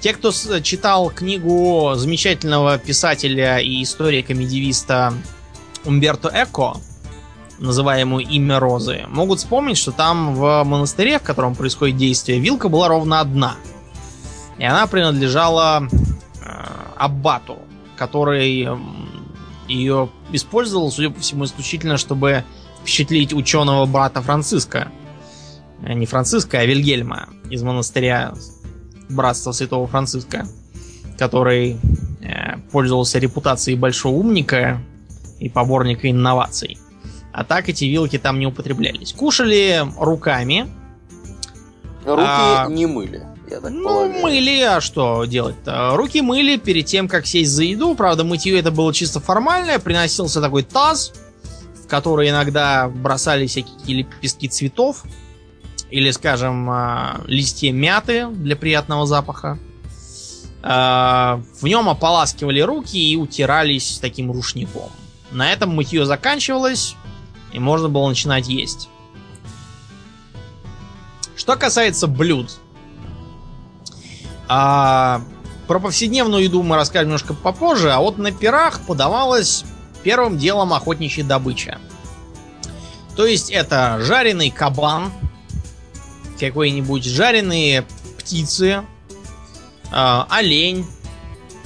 Те, кто читал книгу замечательного писателя и историка-медивиста Умберто Эко, называемую «Имя Розы», могут вспомнить, что там в монастыре, в котором происходит действие, вилка была ровно одна. И она принадлежала э, аббату, который ее использовал, судя по всему, исключительно, чтобы впечатлить ученого брата Франциска. Э, не Франциска, а Вильгельма из монастыря Братства Святого Франциска, который э, пользовался репутацией большого умника и поборника инноваций. А так эти вилки там не употреблялись. Кушали руками. Руки а, не мыли. Я так ну, полагаю. мыли, а что делать-то? Руки мыли перед тем, как сесть за еду. Правда, мытье это было чисто формальное. Приносился такой таз, в который иногда бросали всякие лепестки цветов. Или, скажем, а, листья мяты для приятного запаха. А, в нем ополаскивали руки и утирались таким рушником. На этом мытье заканчивалось, и можно было начинать есть. Что касается блюд. А, про повседневную еду мы расскажем немножко попозже, а вот на пирах подавалась первым делом охотничья добыча. То есть это жареный кабан, какой-нибудь жареные птицы, э, олень,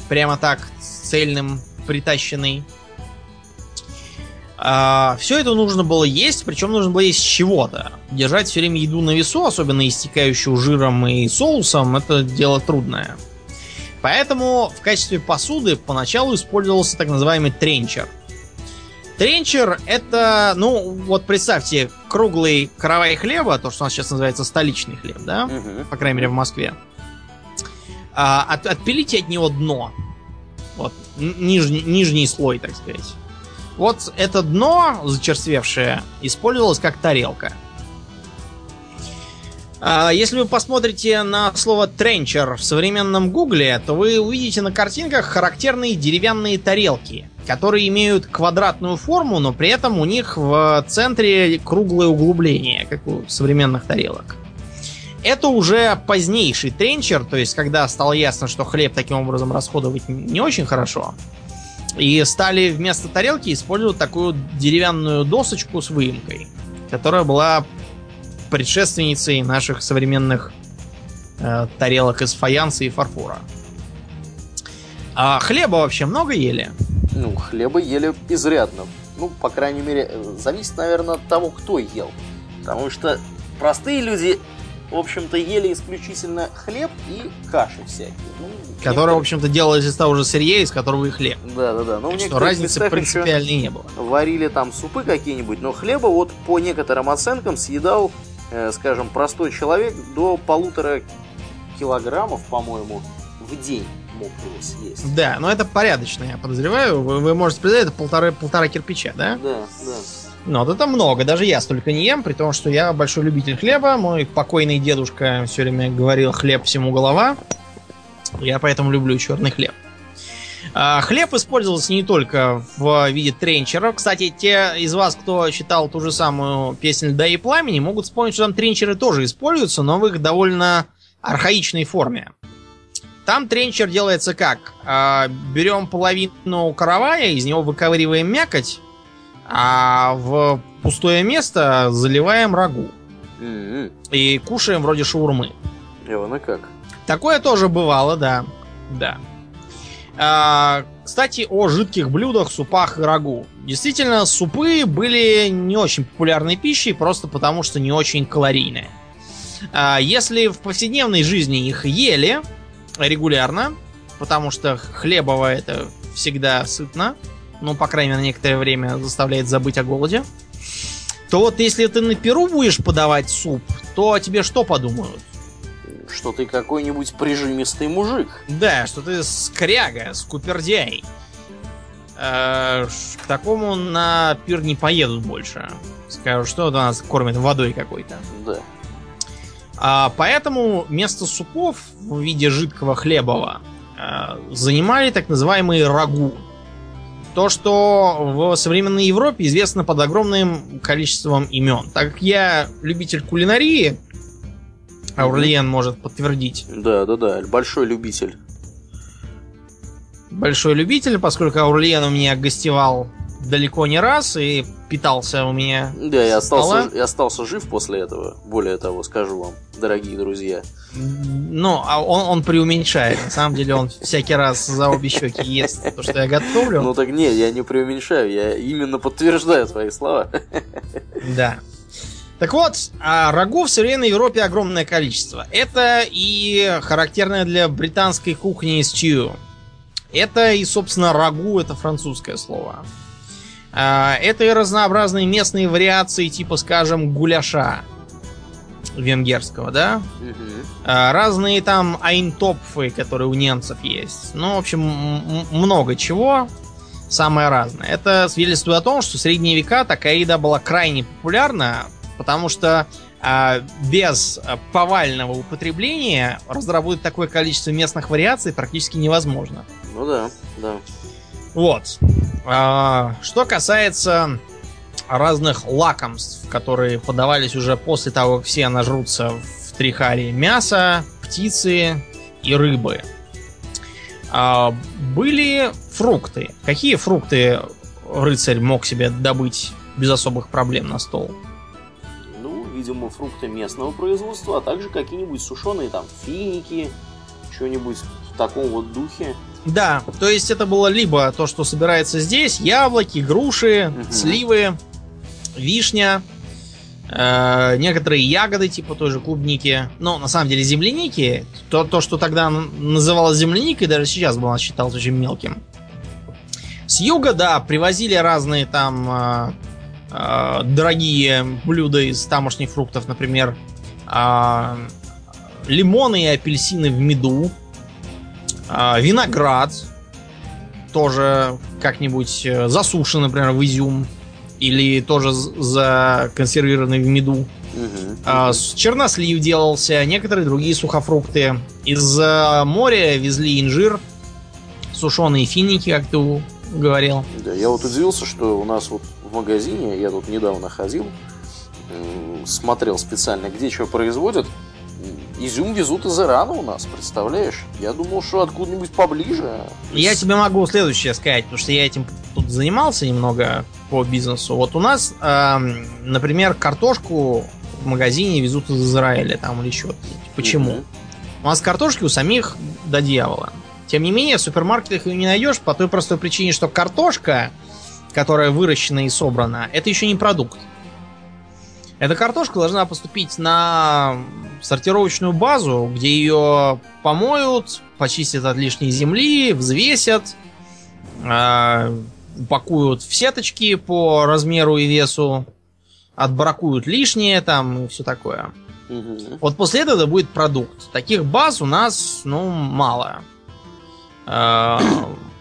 прямо так цельным притащенный. А, все это нужно было есть, причем нужно было есть чего-то. Держать все время еду на весу, особенно истекающую жиром и соусом, это дело трудное. Поэтому в качестве посуды поначалу использовался так называемый тренчер – Тренчер это, ну, вот представьте, круглый каравай хлеба, то, что у нас сейчас называется столичный хлеб, да? Угу. По крайней мере, в Москве. А, от, отпилите от него дно. Вот, нижний, нижний слой, так сказать. Вот это дно, зачерствевшее, использовалось как тарелка. А, если вы посмотрите на слово тренчер в современном гугле, то вы увидите на картинках характерные деревянные тарелки которые имеют квадратную форму, но при этом у них в центре круглое углубление, как у современных тарелок. Это уже позднейший тренчер, то есть когда стало ясно, что хлеб таким образом расходовать не очень хорошо. И стали вместо тарелки использовать такую деревянную досочку с выемкой, которая была предшественницей наших современных э, тарелок из фаянса и фарфора. А хлеба вообще много ели? Ну, хлеба ели изрядно. Ну, по крайней мере, зависит, наверное, от того, кто ел. Потому что простые люди, в общем-то, ели исключительно хлеб и каши всякие. Ну, Которая, в общем-то, делалась из того же сырья, из которого и хлеб. Да, да, да. Ну, что разницы принципиальной не было. Варили там супы какие-нибудь, но хлеба вот по некоторым оценкам съедал, э, скажем, простой человек до полутора килограммов, по-моему, в день мог его съесть. Да, но это порядочно, я подозреваю. Вы, вы можете представить, это полтора, полтора кирпича, да? Да, да. Ну, вот это много. Даже я столько не ем, при том, что я большой любитель хлеба. Мой покойный дедушка все время говорил хлеб всему голова. Я поэтому люблю черный хлеб. А, хлеб использовался не только в виде тренчера. Кстати, те из вас, кто читал ту же самую песню «Да и пламени», могут вспомнить, что там тренчеры тоже используются, но в их довольно архаичной форме. Там тренчер делается как? А, берем половину каравая, из него выковыриваем мякоть, а в пустое место заливаем рагу. Mm-hmm. И кушаем вроде шаурмы. И вон и как. Такое тоже бывало, да. Да. А, кстати, о жидких блюдах, супах и рагу. Действительно, супы были не очень популярной пищей, просто потому что не очень калорийные. А, если в повседневной жизни их ели, регулярно, потому что хлебово это всегда сытно, ну, по крайней мере, на некоторое время заставляет забыть о голоде, то вот если ты на перу будешь подавать суп, то о тебе что подумают? Что ты какой-нибудь прижимистый мужик. Да, что ты скряга, скупердяй. Э, к такому на пир не поедут больше. Скажут, что у нас кормят водой какой-то. Да. А, поэтому место супов в виде жидкого хлебова а, занимали так называемые рагу. то, что в современной Европе известно под огромным количеством имен. Так как я любитель кулинарии, Аурлиен может подтвердить. Да, да, да, большой любитель. Большой любитель, поскольку Аурлиен у меня гостевал далеко не раз и питался у меня. Да, я остался, я остался жив после этого. Более того, скажу вам, дорогие друзья. Ну, а он, он преуменьшает. На самом деле он всякий раз за обе щеки ест то, что я готовлю. Ну так нет, я не преуменьшаю, я именно подтверждаю твои слова. Да. Так вот, а рагу в современной Европе огромное количество. Это и характерное для британской кухни стью. Это и, собственно, рагу, это французское слово. А, это и разнообразные местные вариации, типа, скажем, гуляша венгерского, да? Угу. Разные там айнтопфы, которые у немцев есть. Ну, в общем, много чего. Самое разное. Это свидетельствует о том, что в средние века такая еда была крайне популярна, потому что а, без повального употребления разработать такое количество местных вариаций практически невозможно. Ну да, да. Вот. А, что касается разных лакомств, которые подавались уже после того, как все нажрутся в Трихаре. Мясо, птицы и рыбы. А, были фрукты. Какие фрукты рыцарь мог себе добыть без особых проблем на стол? Видимо, фрукты местного производства, а также какие-нибудь сушеные там финики, что-нибудь в таком вот духе. Да, то есть это было либо то, что собирается здесь, яблоки, груши, угу. сливы, вишня, э, некоторые ягоды, типа той же клубники. Но на самом деле земляники, то, то что тогда называлось земляникой, даже сейчас было считалось очень мелким. С юга, да, привозили разные там э, дорогие блюда из тамошних фруктов, например, э, лимоны и апельсины в меду, э, виноград, тоже как-нибудь э, засушен, например, в изюм или тоже законсервированный в меду. Угу. А, чернослив делался, некоторые другие сухофрукты. Из моря везли инжир, сушеные финики, как ты говорил. Да, я вот удивился, что у нас вот в магазине, я тут недавно ходил, смотрел специально, где что производят. Изюм везут из Ирана у нас, представляешь? Я думал, что откуда-нибудь поближе. Я тебе могу следующее сказать, потому что я этим тут занимался немного по бизнесу. Вот у нас, э, например, картошку в магазине везут из Израиля там или еще. Почему? У нас картошки у самих до дьявола. Тем не менее, в супермаркетах ее не найдешь по той простой причине, что картошка, которая выращена и собрана, это еще не продукт. Эта картошка должна поступить на сортировочную базу, где ее помоют, почистят от лишней земли, взвесят, э, упакуют в сеточки по размеру и весу, отбракуют лишнее там и все такое. Угу. Вот после этого будет продукт. Таких баз у нас, ну, мало. Э,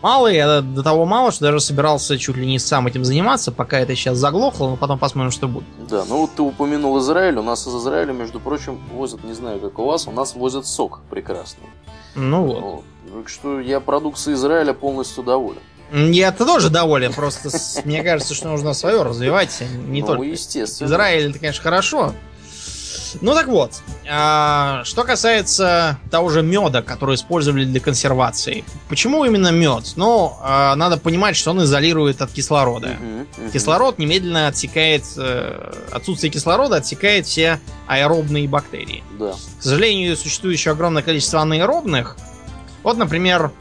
мало, я до того мало, что даже собирался чуть ли не сам этим заниматься, пока это сейчас заглохло, но потом посмотрим, что будет. Да, ну вот ты упомянул Израиль, у нас из Израиля, между прочим, возят, не знаю, как у вас, у нас возят сок прекрасный. Ну вот. вот. Так что я продукцией Израиля полностью доволен. Я-то тоже доволен, просто мне кажется, что нужно свое развивать, а не ну, только. естественно. Израиль это, конечно, хорошо, ну так вот, а, что касается того же меда, который использовали для консервации. Почему именно мед? Ну, а, надо понимать, что он изолирует от кислорода. Uh-huh, uh-huh. Кислород немедленно отсекает, э, отсутствие кислорода отсекает все аэробные бактерии. Да. К сожалению, существует еще огромное количество анаэробных. Вот, например,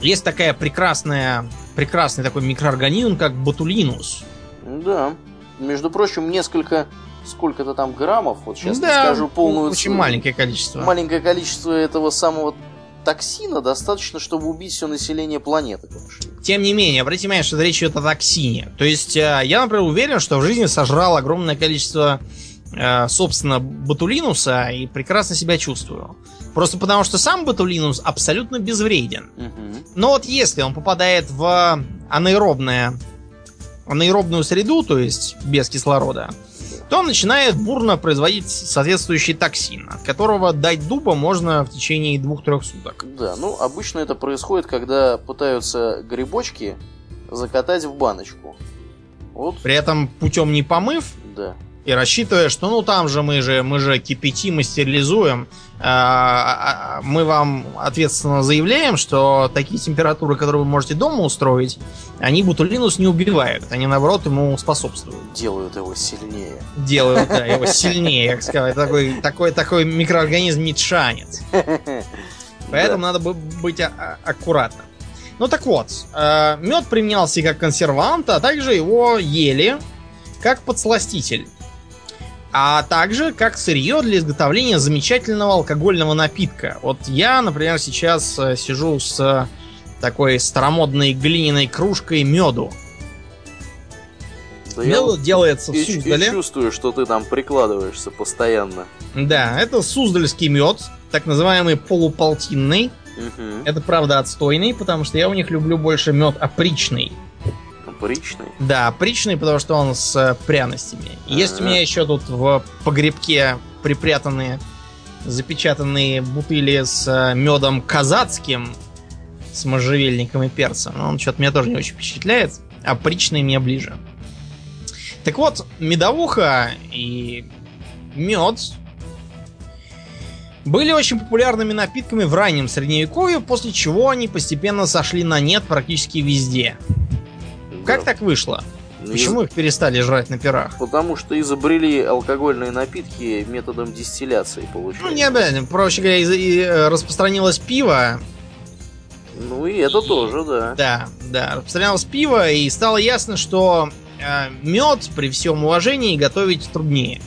есть такая прекрасная, прекрасный такой микроорганизм, как ботулинус. Да. Между прочим, несколько сколько-то там граммов, вот сейчас да, скажу полную очень цену. маленькое количество. Маленькое количество этого самого токсина достаточно, чтобы убить все население планеты. Тем не менее, обратите внимание, что речь идет о токсине. То есть, э, я, например, уверен, что в жизни сожрал огромное количество, э, собственно, ботулинуса и прекрасно себя чувствую. Просто потому, что сам ботулинус абсолютно безвреден. Угу. Но вот если он попадает в анаэробное, анаэробную среду, то есть без кислорода, то начинает бурно производить соответствующий токсин, от которого дать дуба можно в течение двух-трех суток. Да, ну обычно это происходит, когда пытаются грибочки закатать в баночку. Вот. При этом путем не помыв, да. И рассчитывая, что ну там же мы же мы же кипятим и стерилизуем, а, а, а, мы вам ответственно заявляем, что такие температуры, которые вы можете дома устроить, они бутулинус не убивают, они наоборот ему способствуют. Делают его сильнее. Делают, да, его сильнее, как сказать, такой, такой, такой микроорганизм митшанец. Поэтому надо быть аккуратным. Ну так вот, э, мед применялся как консервант, а также его ели как подсластитель а также как сырье для изготовления замечательного алкогольного напитка. Вот я, например, сейчас э, сижу с э, такой старомодной глиняной кружкой меду. Да Мед делается и, в Суздале. И чувствую, что ты там прикладываешься постоянно. Да, это суздальский мед, так называемый полуполтинный. Угу. Это правда отстойный, потому что я у них люблю больше мед опричный. Опричный? Да, опричный, потому что он с э, пряностями. А-а-а. Есть у меня еще тут в погребке припрятанные запечатанные бутыли с э, медом казацким, с можжевельником и перцем. Но он что-то меня тоже не очень впечатляет. А причный мне ближе. Так вот, медовуха и мед были очень популярными напитками в раннем средневековье, после чего они постепенно сошли на нет практически везде. Как так вышло? Почему их перестали жрать на пирах? Потому что изобрели алкогольные напитки методом дистилляции, получается. Ну, не обязательно. Проще говоря, из- и, э, распространилось пиво. Ну и это тоже, да. Да, да. Распространялось пиво, и стало ясно, что э, мед при всем уважении готовить труднее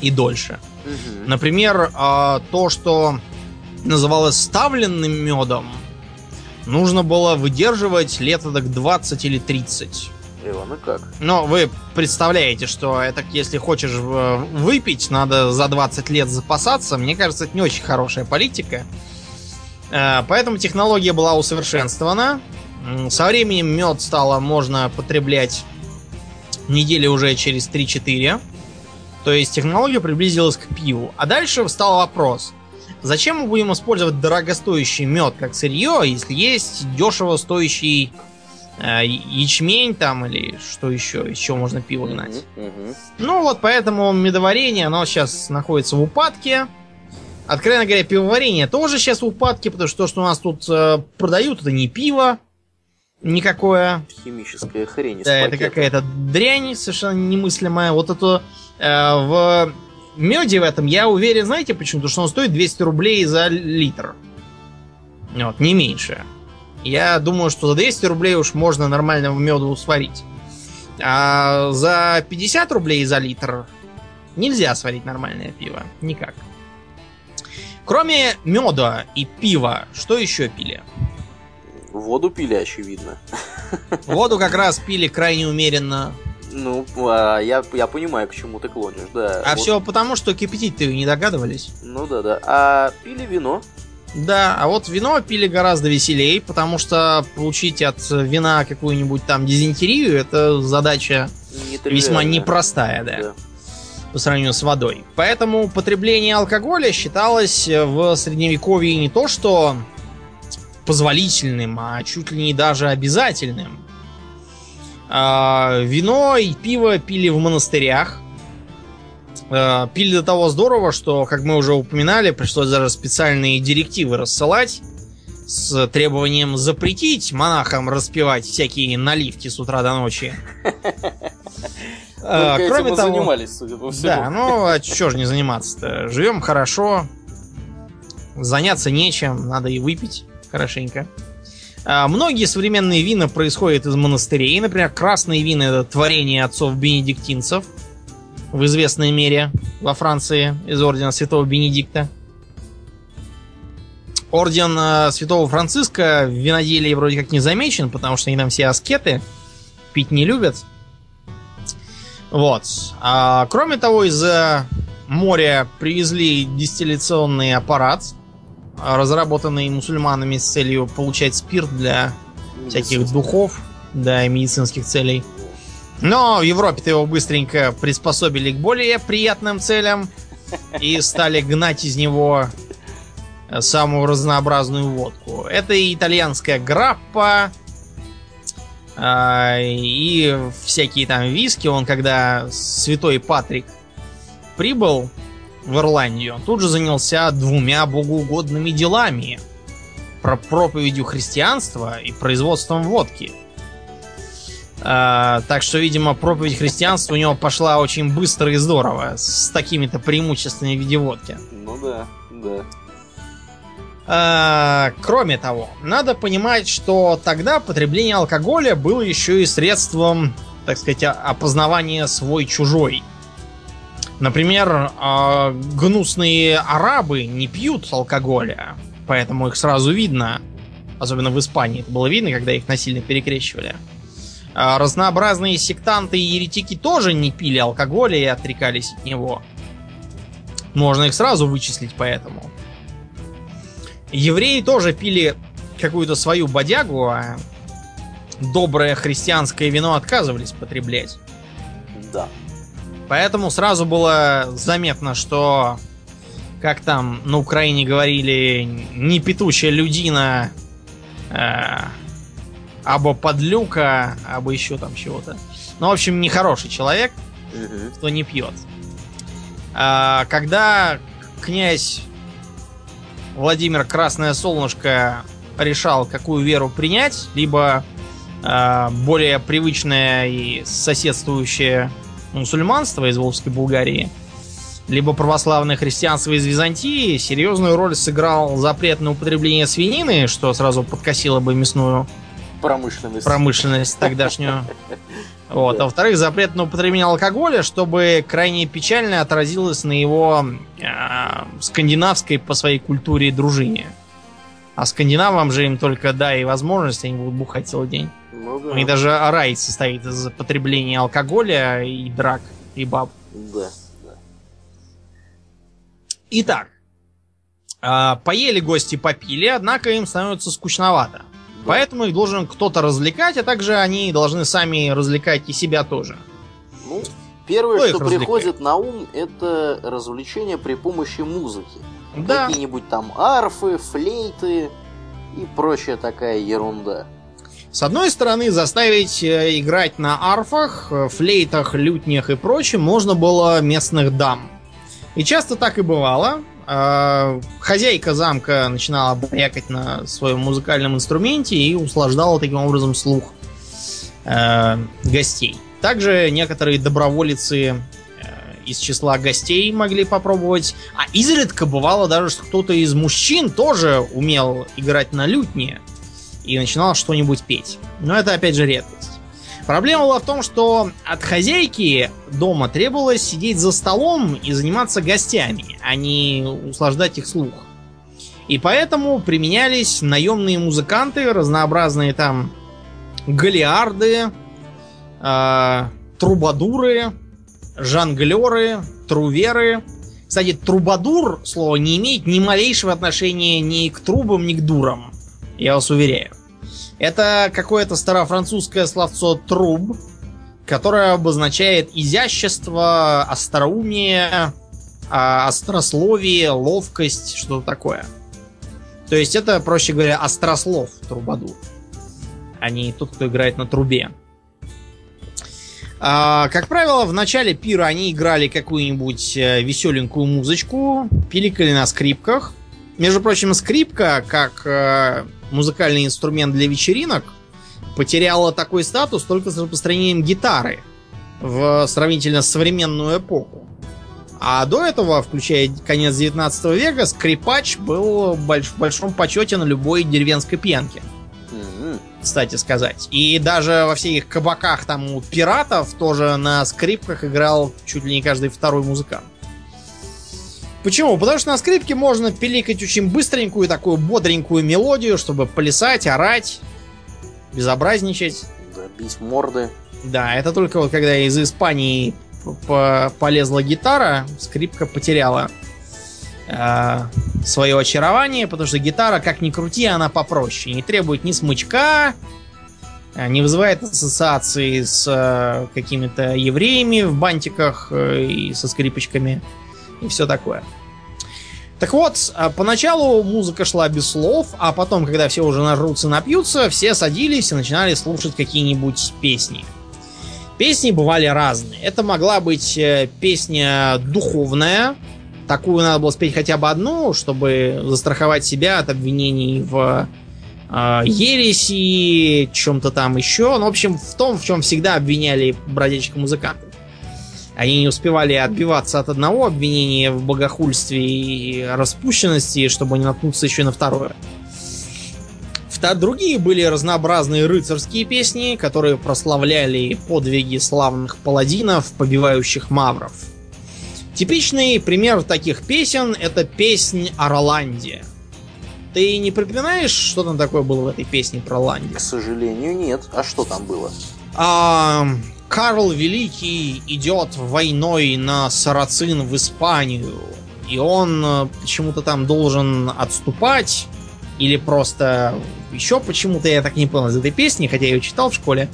и дольше. Угу. Например, э, то, что называлось ставленным медом, нужно было выдерживать лет так 20 или 30. Иван, ну как? Но вы представляете, что это если хочешь э, выпить, надо за 20 лет запасаться. Мне кажется, это не очень хорошая политика. Э, поэтому технология была усовершенствована. Со временем мед стало можно потреблять недели уже через 3-4. То есть технология приблизилась к пиву. А дальше встал вопрос. Зачем мы будем использовать дорогостоящий мед как сырье, если есть дешево стоящий э, ячмень там или что еще, из чего можно пиво гнать? Uh-huh, uh-huh. Ну вот поэтому медоварение, оно сейчас находится в упадке. Откровенно говоря, пивоварение тоже сейчас в упадке, потому что то, что у нас тут э, продают, это не пиво никакое. Химическая хрень. Да, это какая-то дрянь совершенно немыслимая. Вот это э, в меде в этом, я уверен, знаете почему? Потому что он стоит 200 рублей за литр. Вот, не меньше. Я думаю, что за 200 рублей уж можно нормального меду сварить. А за 50 рублей за литр нельзя сварить нормальное пиво. Никак. Кроме меда и пива, что еще пили? Воду пили, очевидно. Воду как раз пили крайне умеренно. Ну, а, я, я понимаю, к чему ты клонишь, да. А вот. все потому, что кипятить-то не догадывались. Ну да, да. А пили вино? Да, а вот вино пили гораздо веселее, потому что получить от вина какую-нибудь там дизентерию, это задача весьма непростая, да, да. По сравнению с водой. Поэтому потребление алкоголя считалось в средневековье не то что позволительным, а чуть ли не даже обязательным. А, вино и пиво пили в монастырях. А, пили до того здорово, что, как мы уже упоминали, пришлось даже специальные директивы рассылать с требованием запретить монахам распивать всякие наливки с утра до ночи. А, кроме того, занимались, судя по всему. Да, ну а что же не заниматься-то? Живем хорошо, заняться нечем, надо и выпить хорошенько. А, многие современные вина происходят из монастырей. Например, красные вина это творение отцов бенедиктинцев в известной мере во Франции из ордена Святого Бенедикта. Орден э, Святого Франциска в виноделии вроде как не замечен, потому что они там все аскеты, пить не любят. Вот. А, кроме того, из моря привезли дистилляционный аппарат, разработанный мусульманами с целью получать спирт для всяких духов, да, и медицинских целей. Но в Европе-то его быстренько приспособили к более приятным целям и стали гнать из него самую разнообразную водку. Это итальянская граппа э, и всякие там виски. Он когда святой Патрик прибыл в Ирландию, он тут же занялся двумя богоугодными делами. Про проповедью христианства и производством водки. А, так что, видимо, проповедь христианства у него пошла очень быстро и здорово, с такими-то преимуществами в виде водки. Ну да, да. А, кроме того, надо понимать, что тогда потребление алкоголя было еще и средством, так сказать, опознавания свой-чужой. Например, а, гнусные арабы не пьют алкоголя, поэтому их сразу видно. Особенно в Испании это было видно, когда их насильно перекрещивали. А разнообразные сектанты и еретики тоже не пили алкоголя и отрекались от него. Можно их сразу вычислить поэтому. Евреи тоже пили какую-то свою бодягу, а доброе христианское вино отказывались потреблять. Да. Поэтому сразу было заметно, что, как там на Украине говорили, не петущая людина, э, або подлюка, або еще там чего-то. Ну, в общем, нехороший человек, угу. кто не пьет. А, когда князь Владимир Красное Солнышко решал, какую веру принять, либо э, более привычное и соседствующее мусульманство из Волжской Булгарии, либо православное христианство из Византии, серьезную роль сыграл запрет на употребление свинины, что сразу подкосило бы мясную промышленность, промышленность тогдашнюю. Вот. А во-вторых, запрет на употребление алкоголя, чтобы крайне печально отразилось на его э, скандинавской по своей культуре дружине. А скандинавам же им только дай возможность, они будут бухать целый день. Ну, да. У них даже рай состоит из потребления алкоголя и драк, и баб. Да, да. Итак, э, поели гости, попили, однако им становится скучновато. Поэтому их должен кто-то развлекать, а также они должны сами развлекать и себя тоже. Ну, первое, Кто что приходит на ум, это развлечение при помощи музыки. Да. Какие-нибудь там арфы, флейты и прочая такая ерунда. С одной стороны, заставить э, играть на арфах, э, флейтах, лютнях и прочем можно было местных дам. И часто так и бывало. А, хозяйка замка начинала брякать на своем музыкальном инструменте и услаждала таким образом слух э, гостей. Также некоторые доброволицы э, из числа гостей могли попробовать. А изредка бывало даже, что кто-то из мужчин тоже умел играть на лютне и начинал что-нибудь петь. Но это опять же редкость. Проблема была в том, что от хозяйки дома требовалось сидеть за столом и заниматься гостями, а не услаждать их слух. И поэтому применялись наемные музыканты, разнообразные там галиарды, э, трубадуры, жонглеры, труверы. Кстати, трубадур, слово, не имеет ни малейшего отношения ни к трубам, ни к дурам. Я вас уверяю. Это какое-то старофранцузское словцо труб, которое обозначает изящество, остроумие, а, острословие, ловкость, что-то такое. То есть это, проще говоря, острослов трубаду, а не тот, кто играет на трубе. А, как правило, в начале пира они играли какую-нибудь э, веселенькую музычку, пиликали на скрипках. Между прочим, скрипка, как э, музыкальный инструмент для вечеринок потеряла такой статус только с распространением гитары в сравнительно современную эпоху. А до этого, включая конец 19 века, скрипач был в большом почете на любой деревенской пьянке. Кстати сказать. И даже во всех кабаках там у пиратов тоже на скрипках играл чуть ли не каждый второй музыкант. Почему? Потому что на скрипке можно пиликать очень быстренькую, такую бодренькую мелодию, чтобы плясать, орать, безобразничать. Да, бить морды. Да, это только вот когда из Испании полезла гитара, скрипка потеряла э, свое очарование, потому что гитара, как ни крути, она попроще. Не требует ни смычка, э, не вызывает ассоциации с э, какими-то евреями в бантиках э, и со скрипочками и все такое. Так вот, а, поначалу музыка шла без слов, а потом, когда все уже нажрутся, напьются, все садились и начинали слушать какие-нибудь песни. Песни бывали разные. Это могла быть э, песня духовная. Такую надо было спеть хотя бы одну, чтобы застраховать себя от обвинений в э, ереси, чем-то там еще. Ну, в общем, в том, в чем всегда обвиняли бродячих музыкантов. Они не успевали отбиваться от одного обвинения в богохульстве и распущенности, чтобы не наткнуться еще и на второе. Другие были разнообразные рыцарские песни, которые прославляли подвиги славных паладинов, побивающих мавров. Типичный пример таких песен это песнь о Роланде. Ты не припоминаешь, что там такое было в этой песне про Роланде? К сожалению, нет. А что там было? А, Карл Великий идет войной на Сарацин в Испанию. И он э, почему-то там должен отступать. Или просто еще почему-то я так не понял из этой песни, хотя я ее читал в школе.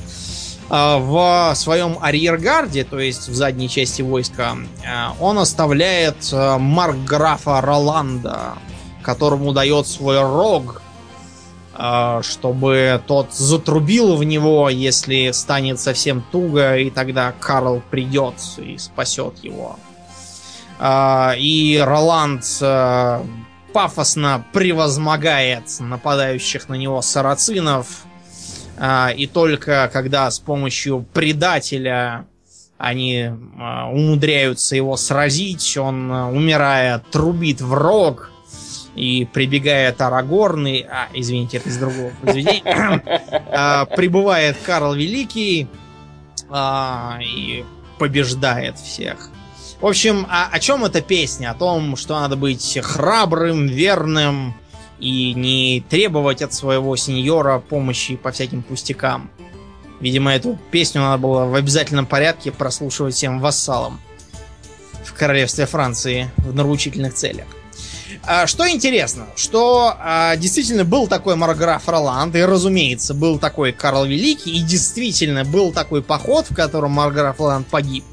А, в своем арьергарде, то есть в задней части войска, э, он оставляет э, маркграфа Роланда, которому дает свой рог чтобы тот затрубил в него, если станет совсем туго, и тогда Карл придет и спасет его. А, и Роланд а, пафосно превозмогает нападающих на него сарацинов, и только когда с помощью предателя они умудряются его сразить, он, умирая, трубит в рог, и прибегает Арагорн, и... А, извините, это из другого произведения. А, прибывает Карл Великий а, и побеждает всех. В общем, а, о чем эта песня? О том, что надо быть храбрым, верным и не требовать от своего сеньора помощи по всяким пустякам. Видимо, эту песню надо было в обязательном порядке прослушивать всем вассалам в королевстве Франции в нравоучительных целях. А, что интересно, что а, действительно был такой Марграф Роланд, и, разумеется, был такой Карл Великий, и действительно был такой поход, в котором Марграф Роланд погиб.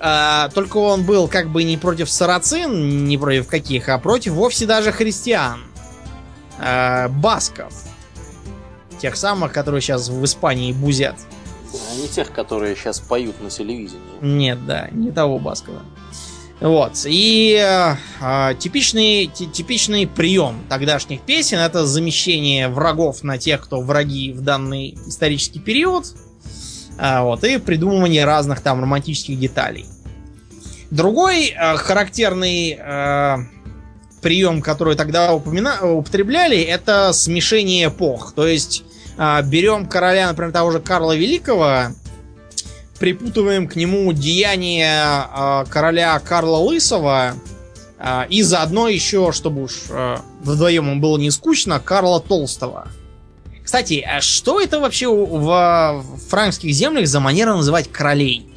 А, только он был как бы не против сарацин, не против каких, а против вовсе даже христиан. Басков. Тех самых, которые сейчас в Испании бузят. А не тех, которые сейчас поют на телевидении. Нет, да, не того Баскова. Вот. И э, типичный, типичный прием тогдашних песен это замещение врагов на тех, кто враги в данный исторический период. Э, вот, и придумывание разных там романтических деталей. Другой э, характерный э, прием, который тогда упомина... употребляли, это смешение эпох. То есть э, берем короля, например, того же Карла Великого, припутываем к нему деяния э, короля Карла Лысого э, и заодно еще, чтобы уж э, вдвоем ему было не скучно, Карла Толстого. Кстати, а что это вообще в франкских землях за манера называть королей?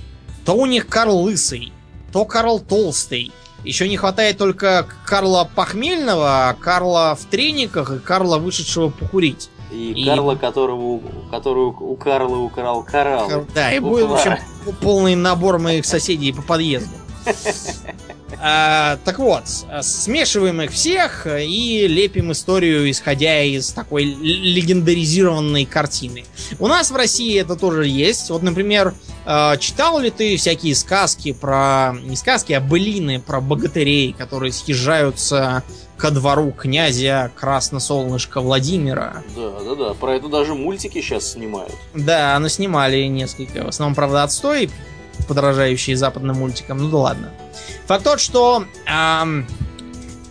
То у них Карл Лысый, то Карл Толстый. Еще не хватает только Карла Похмельного, Карла в трениках и Карла, вышедшего покурить. И, и... Карла, которого, которую у Карла украл Карал. Да, и будет, в общем, полный набор моих соседей по подъезду. А, так вот, смешиваем их всех и лепим историю, исходя из такой легендаризированной картины. У нас в России это тоже есть. Вот, например, читал ли ты всякие сказки про... Не сказки, а былины про богатырей, которые съезжаются ко двору князя Красносолнышка Владимира. Да, да, да. Про это даже мультики сейчас снимают. Да, но снимали несколько. В основном, правда, отстой, подражающие западным мультикам. Ну да ладно. Факт тот, что, эм,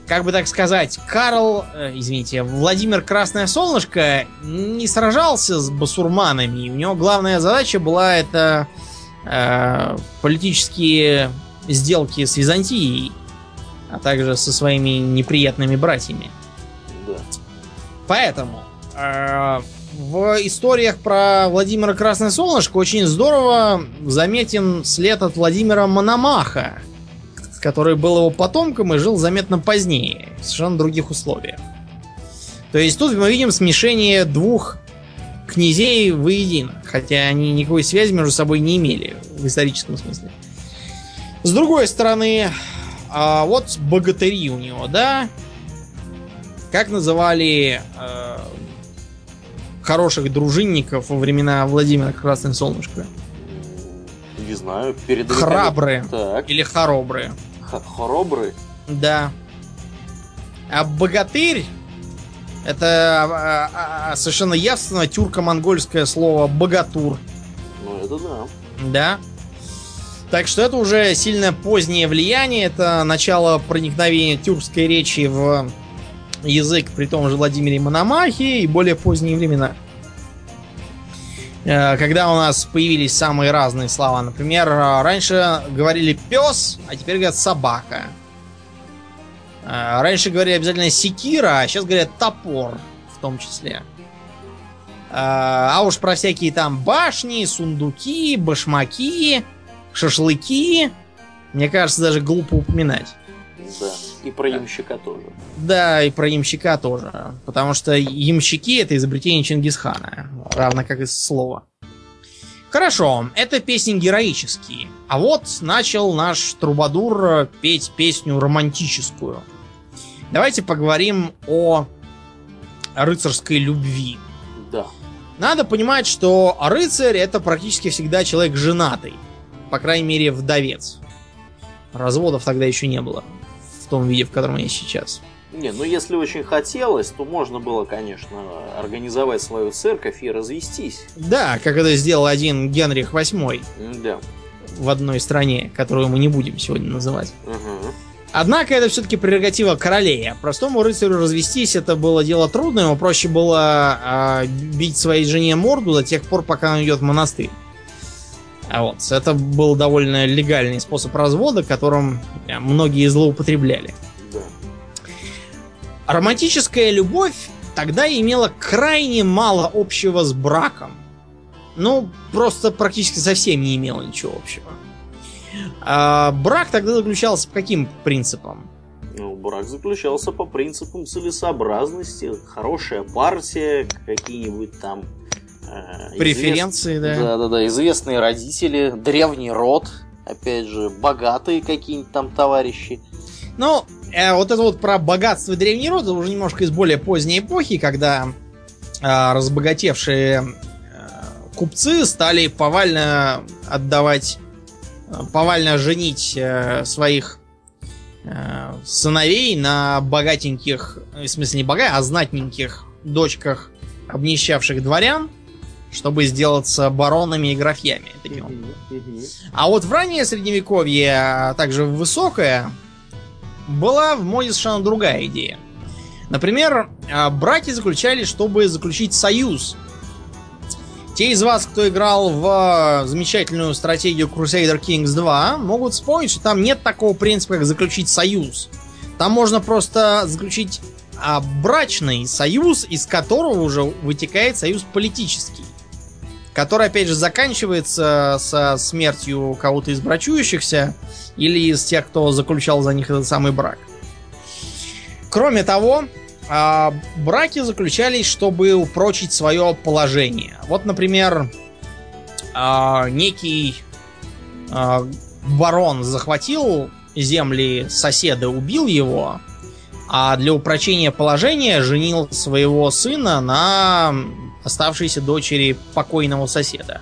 как бы так сказать, Карл, э, извините, Владимир Красное Солнышко не сражался с басурманами. У него главная задача была это политические сделки с Византией а также со своими неприятными братьями. Да. Поэтому э, в историях про Владимира Красное Солнышко очень здорово заметен след от Владимира Мономаха, который был его потомком и жил заметно позднее, в совершенно других условиях. То есть тут мы видим смешение двух князей воедино, хотя они никакой связи между собой не имели в историческом смысле. С другой стороны, а вот богатыри у него, да? Как называли э, хороших дружинников во времена Владимира Красное Солнышко? Не знаю, перед Храбрые. Так. Или хоробрые. Хоробрые? Да. А богатырь это а, а, а, совершенно явственно тюрко-монгольское слово богатур. Ну, это да. Да. Так что это уже сильно позднее влияние. Это начало проникновения тюркской речи в язык при том же Владимире Мономахе и более поздние времена. Э, когда у нас появились самые разные слова. Например, раньше говорили пес, а теперь говорят собака. А, раньше говорили обязательно секира, а сейчас говорят топор в том числе. А, а уж про всякие там башни, сундуки, башмаки, шашлыки, мне кажется, даже глупо упоминать. Да, и про ямщика тоже. Да, и про ямщика тоже. Потому что ямщики это изобретение Чингисхана, равно как и слово. Хорошо, это песни героические. А вот начал наш трубадур петь песню романтическую – Давайте поговорим о рыцарской любви. Да. Надо понимать, что рыцарь это практически всегда человек женатый. По крайней мере, вдовец. Разводов тогда еще не было. В том виде, в котором я сейчас. Не, ну если очень хотелось, то можно было, конечно, организовать свою церковь и развестись. Да, как это сделал один Генрих VIII. Да. В одной стране, которую мы не будем сегодня называть. Угу. Однако это все-таки прерогатива королей. А простому рыцарю развестись это было дело трудное. Ему проще было э, бить своей жене морду до тех пор, пока она идет в монастырь. А вот, это был довольно легальный способ развода, которым э, многие злоупотребляли. Романтическая любовь тогда имела крайне мало общего с браком. Ну, просто практически совсем не имела ничего общего. А брак тогда заключался по каким принципам? Ну, брак заключался по принципам целесообразности, хорошая партия, какие-нибудь там э, преференции, извест... да. Да, да, да, известные родители, древний род, опять же, богатые какие-нибудь там товарищи. Ну, э, вот это вот про богатство и древний род уже немножко из более поздней эпохи, когда э, разбогатевшие э, купцы стали повально отдавать повально женить э, своих э, сыновей на богатеньких, в смысле не богатых, а знатненьких дочках обнищавших дворян, чтобы сделаться баронами и графьями. А вот в раннее средневековье, а также в высокое, была в моде совершенно другая идея. Например, э, браки заключались, чтобы заключить союз те из вас, кто играл в э, замечательную стратегию Crusader Kings 2, могут вспомнить, что там нет такого принципа, как заключить союз. Там можно просто заключить а, брачный союз, из которого уже вытекает союз политический. Который, опять же, заканчивается со смертью кого-то из брачующихся или из тех, кто заключал за них этот самый брак. Кроме того, а, браки заключались, чтобы упрочить свое положение. Вот, например, а, некий а, барон захватил земли соседа, убил его, а для упрочения положения женил своего сына на оставшейся дочери покойного соседа.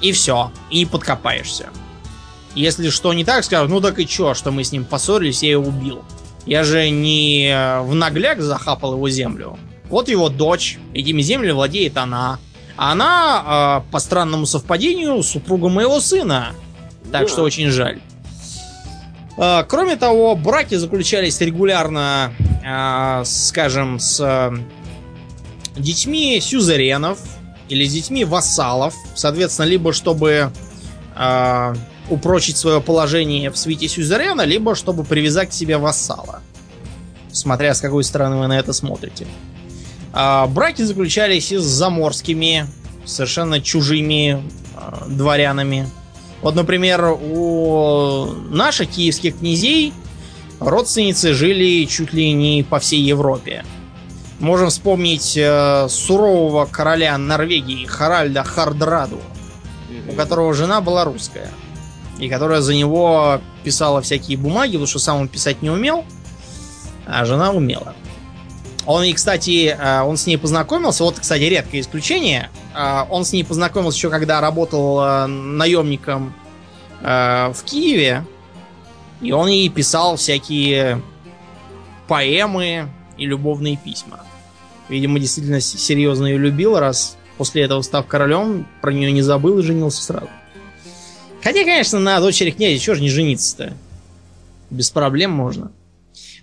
И все, и подкопаешься. Если что не так, скажут, ну так и чё, что мы с ним поссорились, я его убил. Я же не в нагляк захапал его землю. Вот его дочь, этими землями владеет она. А она, э, по странному совпадению, супруга моего сына. Так да. что очень жаль. Э, кроме того, браки заключались регулярно, э, скажем, с э, детьми сюзеренов или с детьми вассалов. Соответственно, либо чтобы э, упрочить свое положение в свете сюзерена, либо чтобы привязать к себе вассала. Смотря с какой стороны вы на это смотрите. А, браки заключались и с заморскими, совершенно чужими а, дворянами. Вот, например, у наших киевских князей родственницы жили чуть ли не по всей Европе. Можем вспомнить э, сурового короля Норвегии Харальда Хардраду, у которого жена была русская. И которая за него писала всякие бумаги, потому что сам он писать не умел, а жена умела. Он и, кстати, э, он с ней познакомился. Вот, кстати, редкое исключение. Э, он с ней познакомился еще когда работал э, наемником в Киеве. И он ей писал всякие поэмы и любовные письма. Видимо, действительно серьезно ее любил, раз после этого, став королем, про нее не забыл и женился сразу. Хотя, конечно, на дочери князя, чего же не жениться-то? Без проблем можно.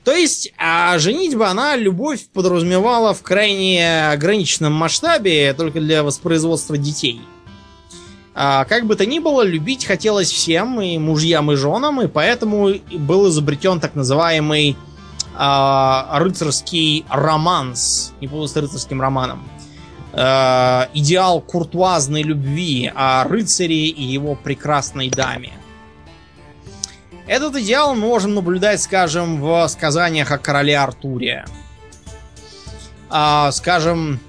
То есть, а женитьба, она любовь подразумевала в крайне ограниченном масштабе, только для воспроизводства детей. А, как бы то ни было, любить хотелось всем, и мужьям, и женам, и поэтому был изобретен так называемый а, рыцарский романс, не буду рыцарским романом, а, идеал куртуазной любви о рыцаре и его прекрасной даме. Этот идеал мы можем наблюдать, скажем, в сказаниях о короле Артуре. А, скажем,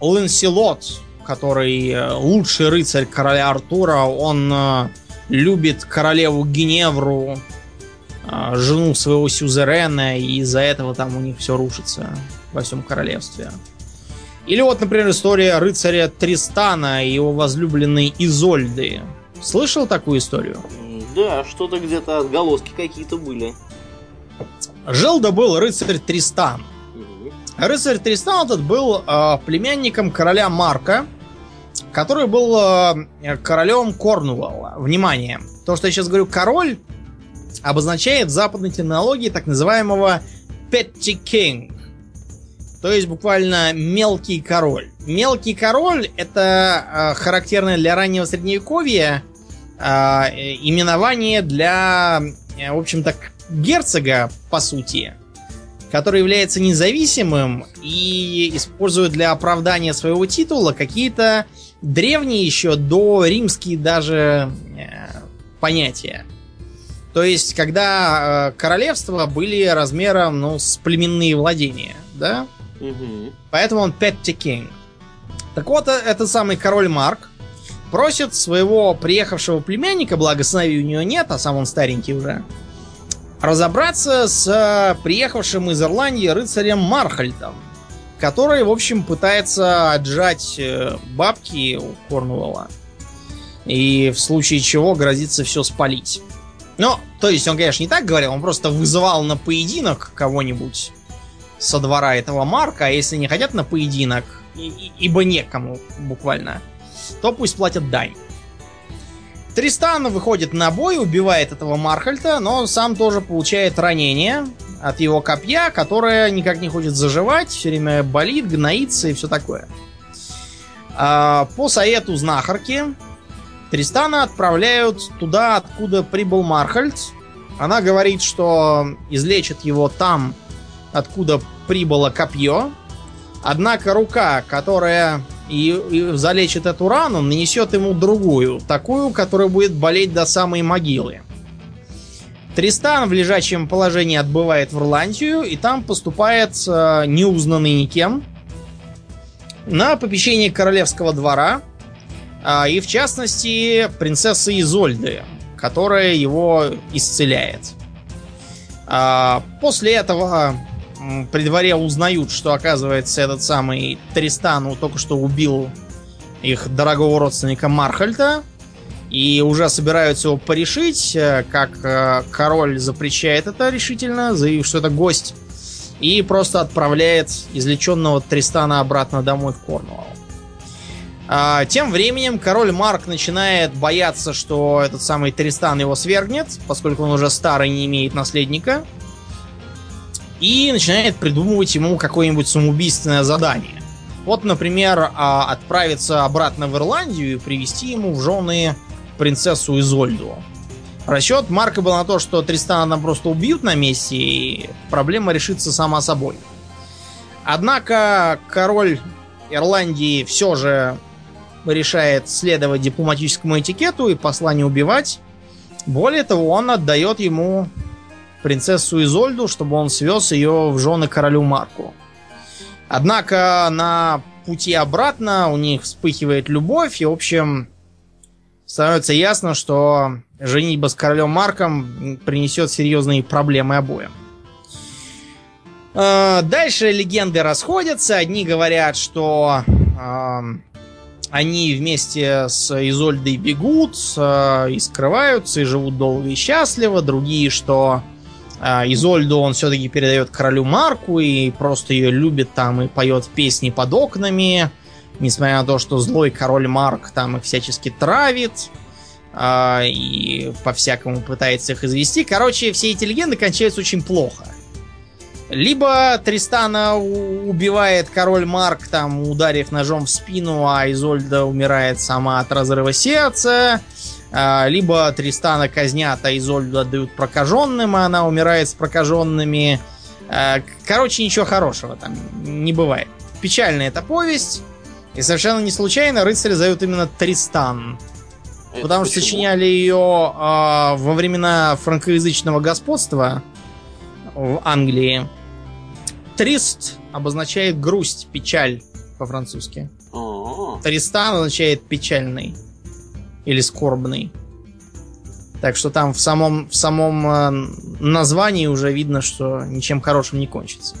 Ланселот, который э, лучший рыцарь короля Артура, он э, любит королеву Геневру, а, жену своего сюзерена, и из-за этого там у них все рушится во всем королевстве. Или вот, например, история рыцаря Тристана и его возлюбленной Изольды. Слышал такую историю? Да, что-то где-то отголоски какие-то были. Жил да был рыцарь Тристан. Рыцарь Тристан этот был э, племянником короля Марка, который был э, королем Корнуолла. Внимание, то, что я сейчас говорю король, обозначает в западной терминологии так называемого petty king. То есть буквально мелкий король. Мелкий король это э, характерное для раннего средневековья э, именование для, э, в общем-то, герцога, по сути, который является независимым и использует для оправдания своего титула какие-то древние еще до римские даже э, понятия. То есть, когда э, королевства были размером, ну, с племенные владения, да? Угу. Поэтому он Petty King. Так вот, э, этот самый король Марк просит своего приехавшего племянника, благо сыновей у него нет, а сам он старенький уже, разобраться с э, приехавшим из Ирландии рыцарем Мархальтом, который, в общем, пытается отжать э, бабки у Корнуэлла. И в случае чего грозится все спалить. Ну, то есть он, конечно, не так говорил, он просто вызывал на поединок кого-нибудь со двора этого Марка, а если не хотят на поединок, и, и, ибо некому буквально, то пусть платят дань. Тристан выходит на бой, убивает этого Мархальта, но сам тоже получает ранение от его копья, которое никак не хочет заживать, все время болит, гноится и все такое. А, по совету знахарки Тристана отправляют туда, откуда прибыл Мархальд. Она говорит, что излечит его там, откуда прибыло копье. Однако рука, которая и, и залечит эту рану, нанесет ему другую, такую, которая будет болеть до самой могилы. Тристан в лежачем положении отбывает в Ирландию, и там поступает э, неузнанный никем на попечение королевского двора, а, и в частности, принцесса Изольды, которая его исцеляет. А, после этого при дворе узнают, что оказывается этот самый Тристан только что убил их дорогого родственника Мархальта. И уже собираются его порешить, э, как э, король запрещает это решительно, заявив, что это гость. И просто отправляет излеченного Тристана обратно домой в Корнуолл. А, тем временем король Марк начинает бояться, что этот самый Тристан его свергнет, поскольку он уже старый не имеет наследника. И начинает придумывать ему какое-нибудь самоубийственное задание. Вот, например, а, отправиться обратно в Ирландию и привести ему в жены принцессу Изольду. Расчет Марка был на то, что Тристана там просто убьют на месте, и проблема решится сама собой. Однако король Ирландии все же решает следовать дипломатическому этикету и посла убивать. Более того, он отдает ему принцессу Изольду, чтобы он свез ее в жены королю Марку. Однако на пути обратно у них вспыхивает любовь, и, в общем, становится ясно, что женитьба с королем Марком принесет серьезные проблемы обоим. Э, дальше легенды расходятся. Одни говорят, что э, они вместе с Изольдой бегут э, и скрываются, и живут долго и счастливо. Другие, что Изольду он все-таки передает королю Марку и просто ее любит там и поет песни под окнами. Несмотря на то, что злой король Марк там их всячески травит э, и по-всякому пытается их извести. Короче, все эти легенды кончаются очень плохо. Либо Тристана убивает король Марк, там, ударив ножом в спину, а Изольда умирает сама от разрыва сердца. А, либо Тристана казнят, а Изольду отдают прокаженным, а она умирает с прокаженными. А, короче, ничего хорошего там не бывает. Печальная эта повесть. И совершенно не случайно рыцарь зовут именно Тристан. Это потому почему? что сочиняли ее э, во времена франкоязычного господства в Англии. Трист обозначает грусть, печаль по-французски. Тристан означает печальный или скорбный. Так что там в самом, в самом э, названии уже видно, что ничем хорошим не кончится.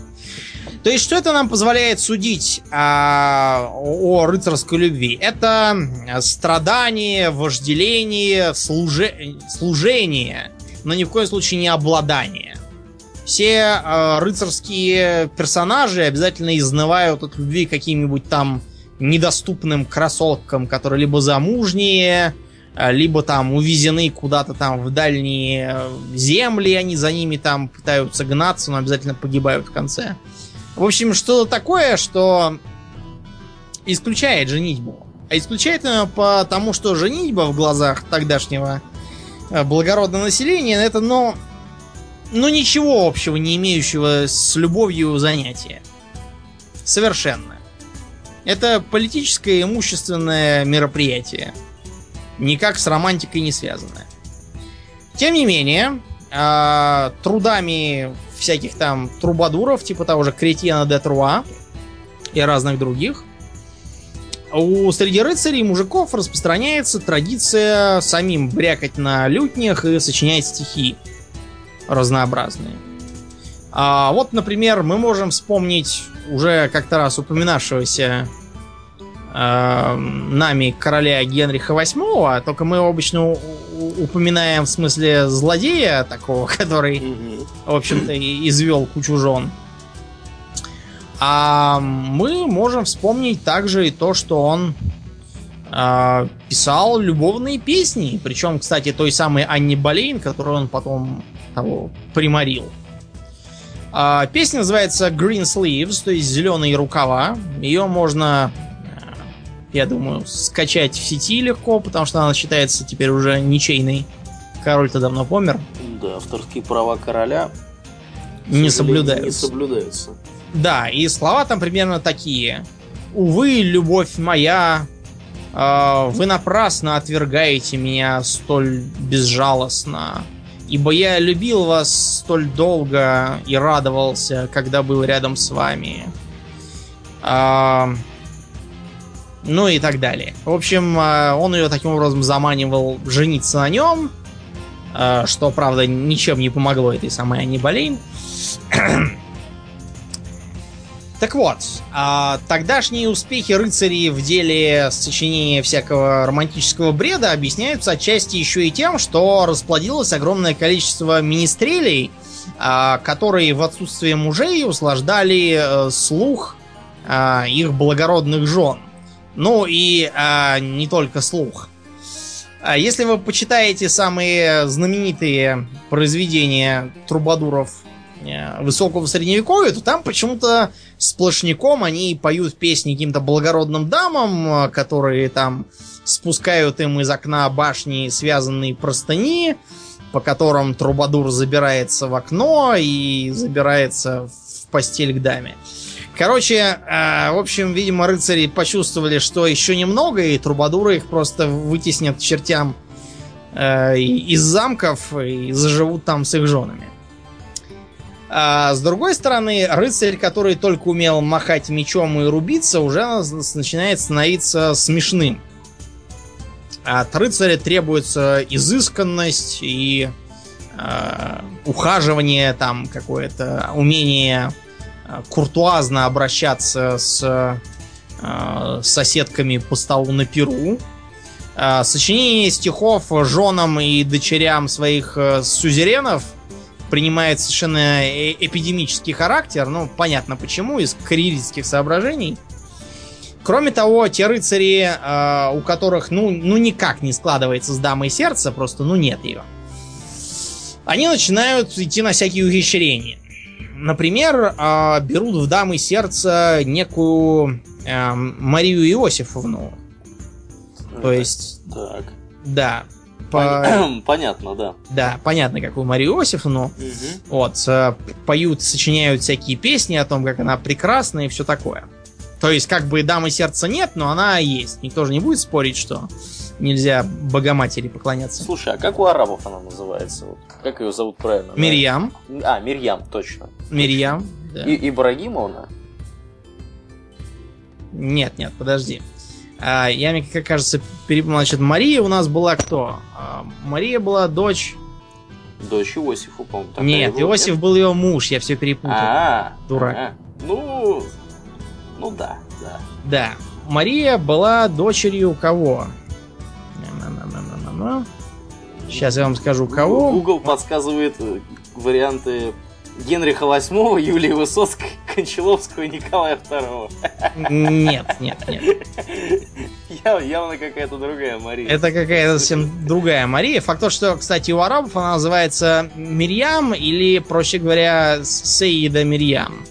То есть, что это нам позволяет судить а, о рыцарской любви? Это страдание, вожделение, служе... служение, но ни в коем случае не обладание все э, рыцарские персонажи обязательно изнывают от любви каким-нибудь там недоступным красоткам, которые либо замужние, э, либо там увезены куда-то там в дальние э, земли, они за ними там пытаются гнаться, но обязательно погибают в конце. В общем, что-то такое, что исключает женитьбу. А исключает ее потому, что женитьба в глазах тогдашнего э, благородного населения, это, ну, ну, ничего общего не имеющего с любовью занятия. Совершенно. Это политическое имущественное мероприятие. Никак с романтикой не связанное. Тем не менее, э, трудами всяких там трубадуров, типа того же Кретьена де Труа и разных других, у среди рыцарей и мужиков распространяется традиция самим брякать на лютнях и сочинять стихи разнообразные. А вот, например, мы можем вспомнить уже как-то раз упоминавшегося э, нами короля Генриха VIII, только мы обычно упоминаем в смысле злодея такого, который, в общем-то, извел кучу жен. А мы можем вспомнить также и то, что он э, писал любовные песни. Причем, кстати, той самой Анни Болейн, которую он потом того приморил. А, песня называется Green Sleeves, то есть зеленые рукава. Ее можно, э, я думаю, скачать в сети легко, потому что она считается теперь уже ничейной. Король-то давно помер. Да, авторские права короля не соблюдаются. Не соблюдаются. Да, и слова там примерно такие. Увы, любовь моя, э, вы напрасно отвергаете меня столь безжалостно. Ибо я любил вас столь долго и радовался, когда был рядом с вами. А, ну и так далее. В общем, а, он ее таким образом заманивал жениться на нем. А, что, правда, ничем не помогло этой самой Анни Болейн. Так вот, а, тогдашние успехи рыцарей в деле сочинения всякого романтического бреда объясняются отчасти еще и тем, что расплодилось огромное количество министрелей, а, которые в отсутствие мужей услаждали а, слух а, их благородных жен. Ну и а, не только слух. А если вы почитаете самые знаменитые произведения трубадуров высокого средневековья, то там почему-то сплошняком они поют песни каким-то благородным дамам, э, которые там спускают им из окна башни связанные простыни, по которым трубадур забирается в окно и забирается в постель к даме. Короче, э, в общем, видимо, рыцари почувствовали, что еще немного, и трубадуры их просто вытеснят чертям из замков и заживут там с их женами. А с другой стороны, рыцарь, который только умел махать мечом и рубиться, уже начинает становиться смешным. От рыцаря требуется изысканность и э, ухаживание, там какое-то умение э, куртуазно обращаться с э, соседками по столу на перу. Э, сочинение стихов женам и дочерям своих э, сюзеренов – принимает совершенно э, эпидемический характер. Ну, понятно почему, из карьеристских соображений. Кроме того, те рыцари, э, у которых, ну, ну, никак не складывается с дамой сердца, просто, ну, нет ее. Они начинают идти на всякие ухищрения. Например, э, берут в дамы сердца некую э, Марию Иосифовну. То есть... Так. Да, по... Понятно, да. Да, понятно, какую Марию Иосифовну. Угу. Вот, э, поют, сочиняют всякие песни о том, как она прекрасна и все такое. То есть, как бы дамы сердца нет, но она есть. Никто же не будет спорить, что нельзя Богоматери поклоняться. Слушай, а как у арабов она называется? Вот, как ее зовут правильно? Мирьям. А, Мирьям, точно. Мирьям, да. И Ибрагимовна? Нет, нет, подожди. А, я, мне как кажется, перепутал. Значит, Мария у нас была кто? А, Мария была дочь... Дочь Иосифу, по-моему. Нет, Иосиф нет? был ее муж, я все перепутал. А, Дурак. А, ну, ну да, да. Да. Мария была дочерью кого? Сейчас я вам скажу, кого. Google подсказывает э, варианты Генриха VIII, Юлии Высоцкой, Кончаловского и Николая II. Нет, нет, нет. Я, явно какая-то другая Мария. Это какая-то совсем другая Мария. Факт то, что, кстати, у арабов она называется Мирьям или, проще говоря, Сейда Мирьям.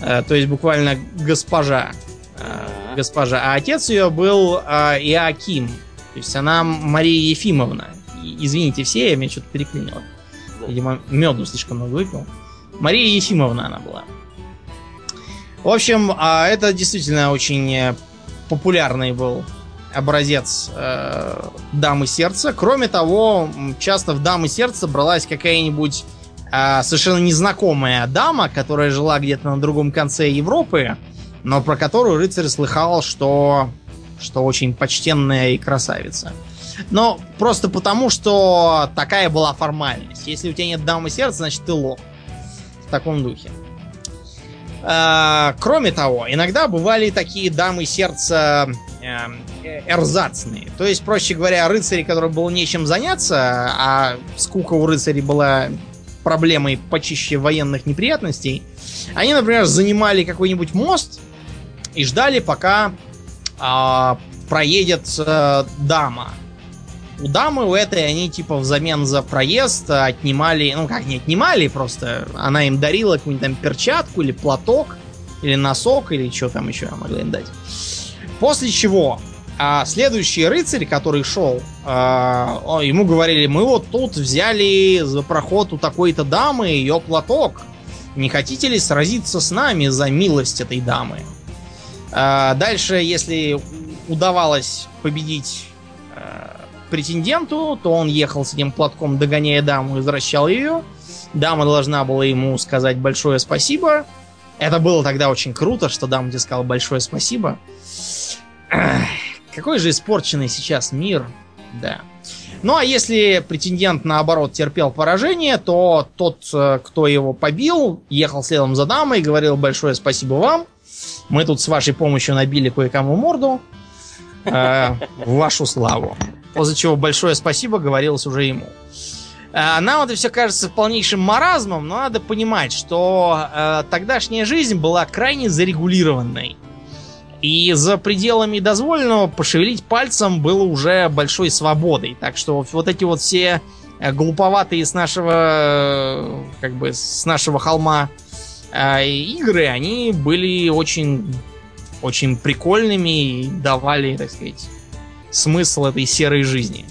Э, то есть буквально госпожа. Э, госпожа. А отец ее был э, Иаким. То есть она Мария Ефимовна. Извините все, я меня что-то переклинило. Видимо, меду слишком много выпил. Мария Ефимовна она была. В общем, а это действительно очень э, популярный был образец э, дамы сердца. Кроме того, часто в дамы сердца бралась какая-нибудь э, совершенно незнакомая дама, которая жила где-то на другом конце Европы, но про которую рыцарь слыхал, что, что очень почтенная и красавица. Но просто потому, что такая была формальность. Если у тебя нет дамы сердца, значит ты лох. В таком духе. А, кроме того, иногда бывали такие дамы сердца эм, э, эрзацные. То есть, проще говоря, рыцари, которым было нечем заняться, а скука у рыцарей была проблемой почище военных неприятностей, они, например, занимали какой-нибудь мост и ждали, пока э, проедет э, дама у дамы у этой они типа взамен за проезд отнимали, ну как не отнимали, просто она им дарила какую-нибудь там перчатку или платок, или носок, или что там еще могли им дать. После чего а следующий рыцарь, который шел, а, ему говорили, мы вот тут взяли за проход у такой-то дамы ее платок. Не хотите ли сразиться с нами за милость этой дамы? А, дальше, если удавалось победить претенденту, то он ехал с этим платком, догоняя даму, возвращал ее. Дама должна была ему сказать большое спасибо. Это было тогда очень круто, что дама тебе сказала большое спасибо. Эх, какой же испорченный сейчас мир. Да. Ну а если претендент наоборот терпел поражение, то тот, э, кто его побил, ехал следом за дамой и говорил большое спасибо вам. Мы тут с вашей помощью набили кое-кому морду. Э, в вашу славу. После чего большое спасибо говорилось уже ему. Э, нам это все кажется полнейшим маразмом, но надо понимать, что э, тогдашняя жизнь была крайне зарегулированной. И за пределами дозволенного пошевелить пальцем было уже большой свободой. Так что вот эти вот все э, глуповатые с нашего, э, как бы, с нашего холма э, игры, они были очень, очень прикольными и давали, так сказать, смысл этой серой жизни.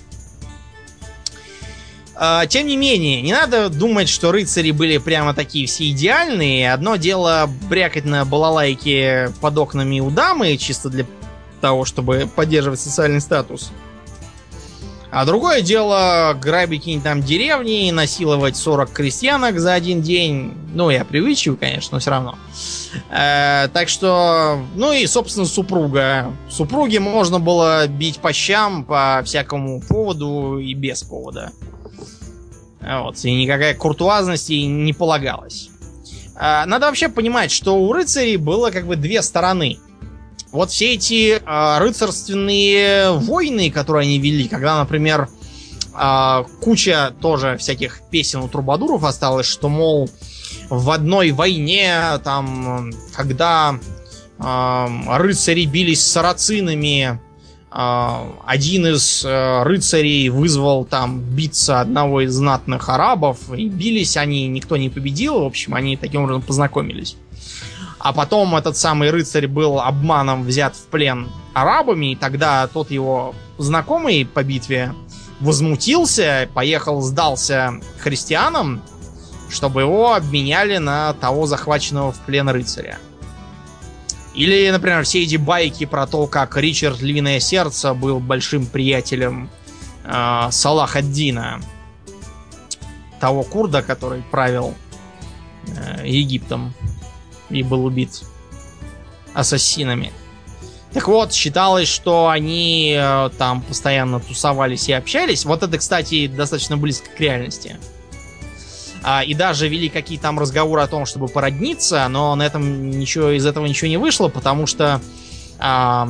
А, тем не менее, не надо думать, что рыцари были прямо такие все идеальные. Одно дело брякать на балалайке под окнами у дамы, чисто для того, чтобы поддерживать социальный статус. А другое дело грабить какие-нибудь там деревни, насиловать 40 крестьянок за один день. Ну, я привычиваю, конечно, но все равно. Э, так что, ну и, собственно, супруга. Супруге можно было бить по щам по всякому поводу и без повода. Вот, и никакая куртуазность ей не полагалась. Э, надо вообще понимать, что у рыцарей было как бы две стороны – вот все эти э, рыцарственные войны, которые они вели, когда, например, э, куча тоже всяких песен у трубадуров осталось, что, мол, в одной войне, там, когда э, рыцари бились с сарацинами, э, один из э, рыцарей вызвал там биться одного из знатных арабов, и бились они, никто не победил, в общем, они таким образом познакомились а потом этот самый рыцарь был обманом взят в плен арабами, и тогда тот его знакомый по битве возмутился, поехал, сдался христианам, чтобы его обменяли на того захваченного в плен рыцаря. Или, например, все эти байки про то, как Ричард Львиное Сердце был большим приятелем э, Салах Дина, того курда, который правил э, Египтом и был убит ассасинами. Так вот, считалось, что они э, там постоянно тусовались и общались. Вот это, кстати, достаточно близко к реальности. А, и даже вели какие-то там разговоры о том, чтобы породниться, но на этом ничего из этого ничего не вышло, потому что а,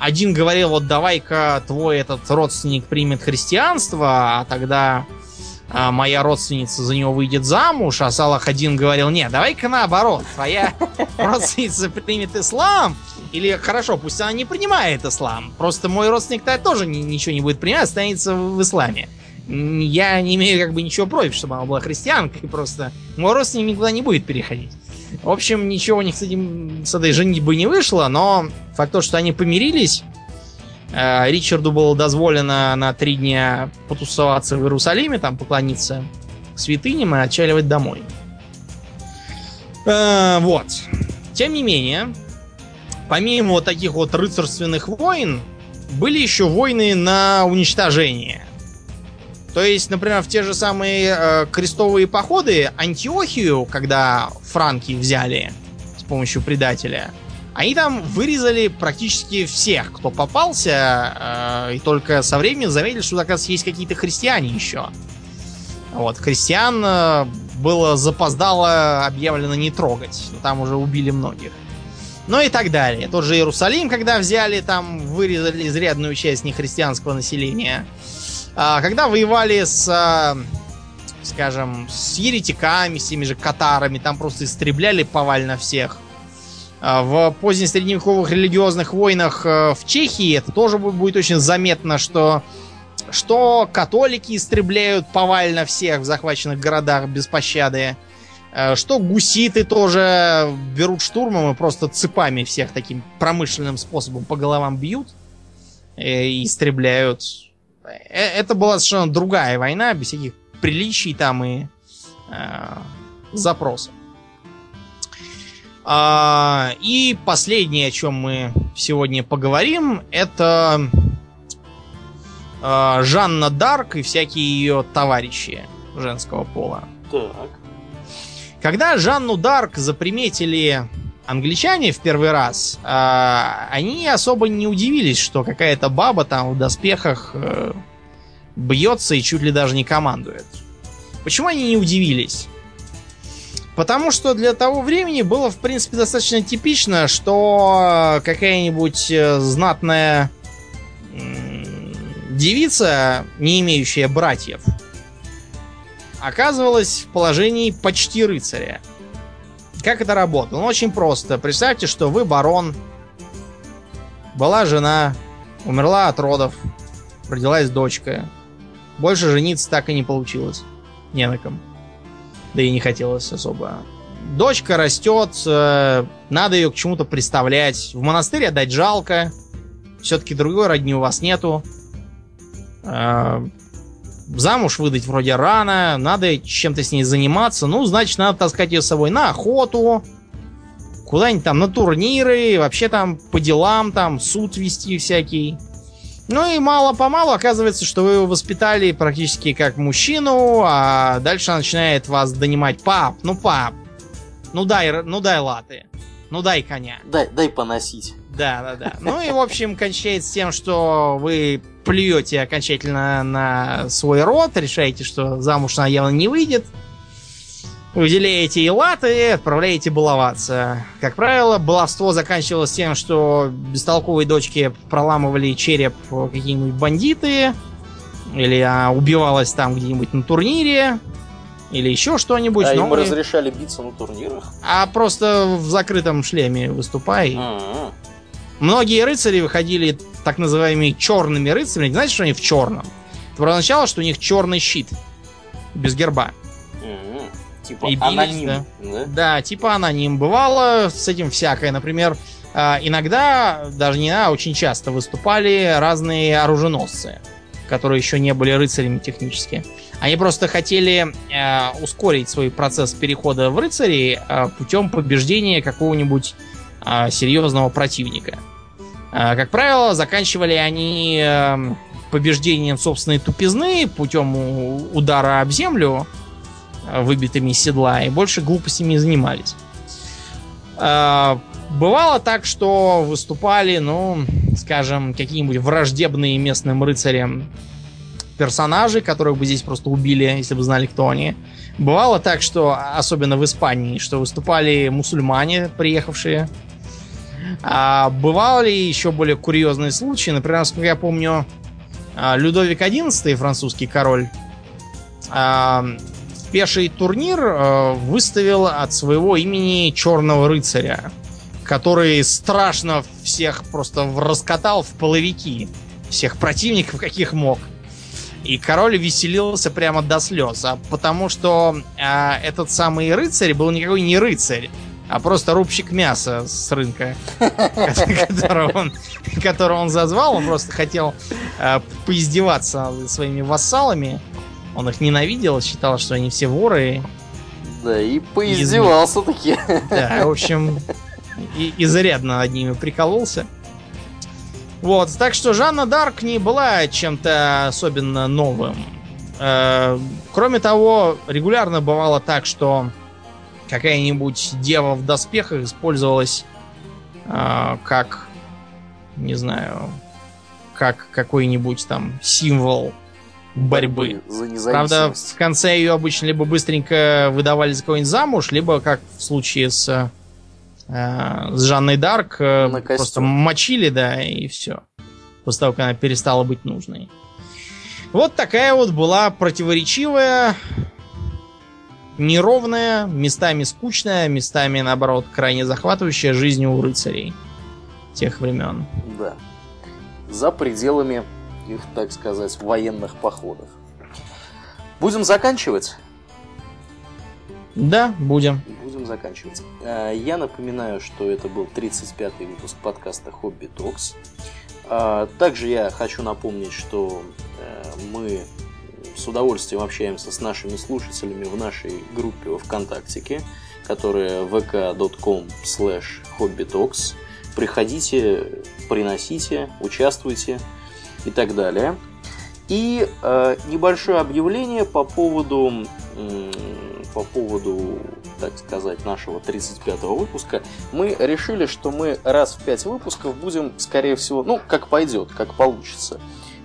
один говорил, вот давай-ка твой этот родственник примет христианство, а тогда а, моя родственница за него выйдет замуж, а Салах один говорил, не, давай-ка наоборот, твоя родственница примет ислам, или хорошо, пусть она не принимает ислам, просто мой родственник-то тоже ничего не будет принимать, останется в исламе. Я не имею как бы ничего против, чтобы она была христианкой, просто мой родственник никуда не будет переходить. В общем, ничего у них с, этим, с этой женитьбой не вышло, но факт то, что они помирились, Ричарду было дозволено на три дня потусоваться в Иерусалиме, там поклониться святыням и отчаливать домой. Э, вот. Тем не менее, помимо вот таких вот рыцарственных войн, были еще войны на уничтожение. То есть, например, в те же самые э, крестовые походы Антиохию, когда франки взяли с помощью предателя, они там вырезали практически всех, кто попался, э, и только со временем заметили, что, оказывается, есть какие-то христиане еще. Вот, христиан э, было запоздало объявлено не трогать, там уже убили многих. Ну и так далее. Тот же Иерусалим, когда взяли, там вырезали изрядную часть нехристианского населения. А, когда воевали с, э, скажем, с еретиками, с теми же катарами, там просто истребляли повально всех. А, в позднесредневековых религиозных войнах э, в Чехии это тоже будет очень заметно, что что католики истребляют повально всех в захваченных городах без пощады, э, что гуситы тоже берут штурмом и просто цепами всех таким промышленным способом по головам бьют э, и истребляют. Это была совершенно другая война, без всяких приличий там и э, запросов. А, и последнее, о чем мы сегодня поговорим, это а, Жанна Дарк и всякие ее товарищи женского пола. Так. Когда Жанну Дарк заприметили англичане в первый раз, а, они особо не удивились, что какая-то баба там в доспехах а, бьется и чуть ли даже не командует. Почему они не удивились? Потому что для того времени было, в принципе, достаточно типично, что какая-нибудь э, знатная девица, не имеющая братьев, оказывалась в положении почти рыцаря. Как это работало? Ну, очень просто. Представьте, что вы барон, была жена, умерла от родов, родилась дочка. Больше жениться так и не получилось. Не на ком да и не хотелось особо. Дочка растет, э, надо ее к чему-то представлять. В монастырь отдать жалко. Все-таки другой родни у вас нету. Э, замуж выдать вроде рано, надо чем-то с ней заниматься. Ну, значит, надо таскать ее с собой на охоту, куда-нибудь там на турниры, вообще там по делам, там суд вести всякий. Ну и мало-помалу оказывается, что вы его воспитали практически как мужчину, а дальше начинает вас донимать. Пап, ну пап, ну дай, ну дай латы, ну дай коня. Дай, дай поносить. Да, да, да. Ну и, в общем, кончается тем, что вы плюете окончательно на свой род, решаете, что замуж она явно не выйдет, выделяете и латы и отправляете баловаться. Как правило, баловство заканчивалось тем, что бестолковые дочки проламывали череп какие-нибудь бандиты, или а, убивалась там где-нибудь на турнире, или еще что-нибудь. А им разрешали биться на турнирах? А просто в закрытом шлеме выступай. А-а-а. Многие рыцари выходили так называемыми черными рыцарями. Знаете, что они в черном? Это означало, что у них черный щит. Без герба. Типа и аноним. Да. Да? да, типа аноним. Бывало с этим всякое. Например, а, иногда, даже не иногда, очень часто выступали разные оруженосцы, которые еще не были рыцарями технически. Они просто хотели э, ускорить свой процесс перехода в рыцари э, путем побеждения какого-нибудь э, серьезного противника. Э, как правило, заканчивали они э, побеждением собственной тупизны путем удара об землю, выбитыми из седла, и больше глупостями не занимались. А, бывало так, что выступали, ну, скажем, какие-нибудь враждебные местным рыцарям персонажи, которых бы здесь просто убили, если бы знали, кто они. Бывало так, что, особенно в Испании, что выступали мусульмане, приехавшие. А бывали еще более курьезные случаи. Например, насколько я помню, а, Людовик XI, французский король, а, пеший турнир э, выставил от своего имени Черного рыцаря, который страшно всех просто раскатал в половики. Всех противников, каких мог. И король веселился прямо до слез. А потому что а, этот самый рыцарь был никакой не рыцарь, а просто рубщик мяса с рынка, которого он, зазвал. Он просто хотел а, поиздеваться своими вассалами. Он их ненавидел, считал, что они все воры. Да, и поиздевался таки. Да, в общем, и, изрядно над ними прикололся. Вот, так что Жанна Дарк не была чем-то особенно новым. Э, кроме того, регулярно бывало так, что какая-нибудь дева в доспехах использовалась э, как, не знаю, как какой-нибудь там символ борьбы. За Правда, в конце ее обычно либо быстренько выдавали за кого-нибудь замуж, либо, как в случае с, э, с Жанной Дарк, э, просто мочили, да, и все. После того, как она перестала быть нужной. Вот такая вот была противоречивая, неровная, местами скучная, местами, наоборот, крайне захватывающая жизнь у рыцарей тех времен. Да. За пределами их, так сказать, военных походов. Будем заканчивать? Да, будем. Будем заканчивать. А, я напоминаю, что это был 35-й выпуск подкаста Хобби Токс. А, также я хочу напомнить, что э, мы с удовольствием общаемся с нашими слушателями в нашей группе ВКонтактике, которая vk.com slash hobbytalks. Приходите, приносите, участвуйте и так далее. И э, небольшое объявление по поводу, э, по поводу, так сказать, нашего 35-го выпуска. Мы решили, что мы раз в 5 выпусков будем, скорее всего, ну, как пойдет, как получится,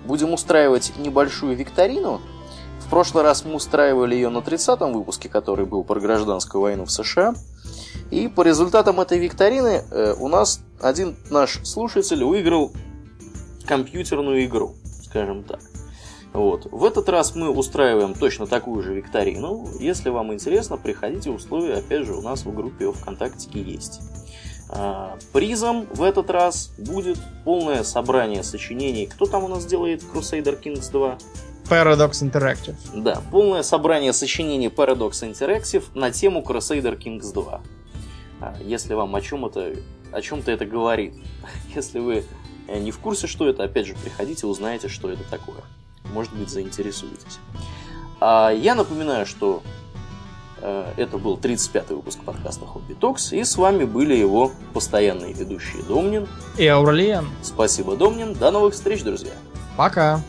будем устраивать небольшую викторину. В прошлый раз мы устраивали ее на 30-м выпуске, который был про гражданскую войну в США. И по результатам этой викторины э, у нас один наш слушатель выиграл компьютерную игру, скажем так. Вот. В этот раз мы устраиваем точно такую же викторину. Если вам интересно, приходите, условия опять же у нас в группе ВКонтакте есть. А, призом в этот раз будет полное собрание сочинений. Кто там у нас делает Crusader Kings 2? Paradox Interactive. Да, полное собрание сочинений Paradox Interactive на тему Crusader Kings 2. А, если вам о чем это, о чем-то это говорит. Если вы не в курсе, что это, опять же, приходите, узнаете, что это такое. Может быть, заинтересуетесь. А я напоминаю, что э, это был 35-й выпуск подкаста Хобби Токс, и с вами были его постоянные ведущие Домнин и Ауралиен. Спасибо, Домнин. До новых встреч, друзья. Пока.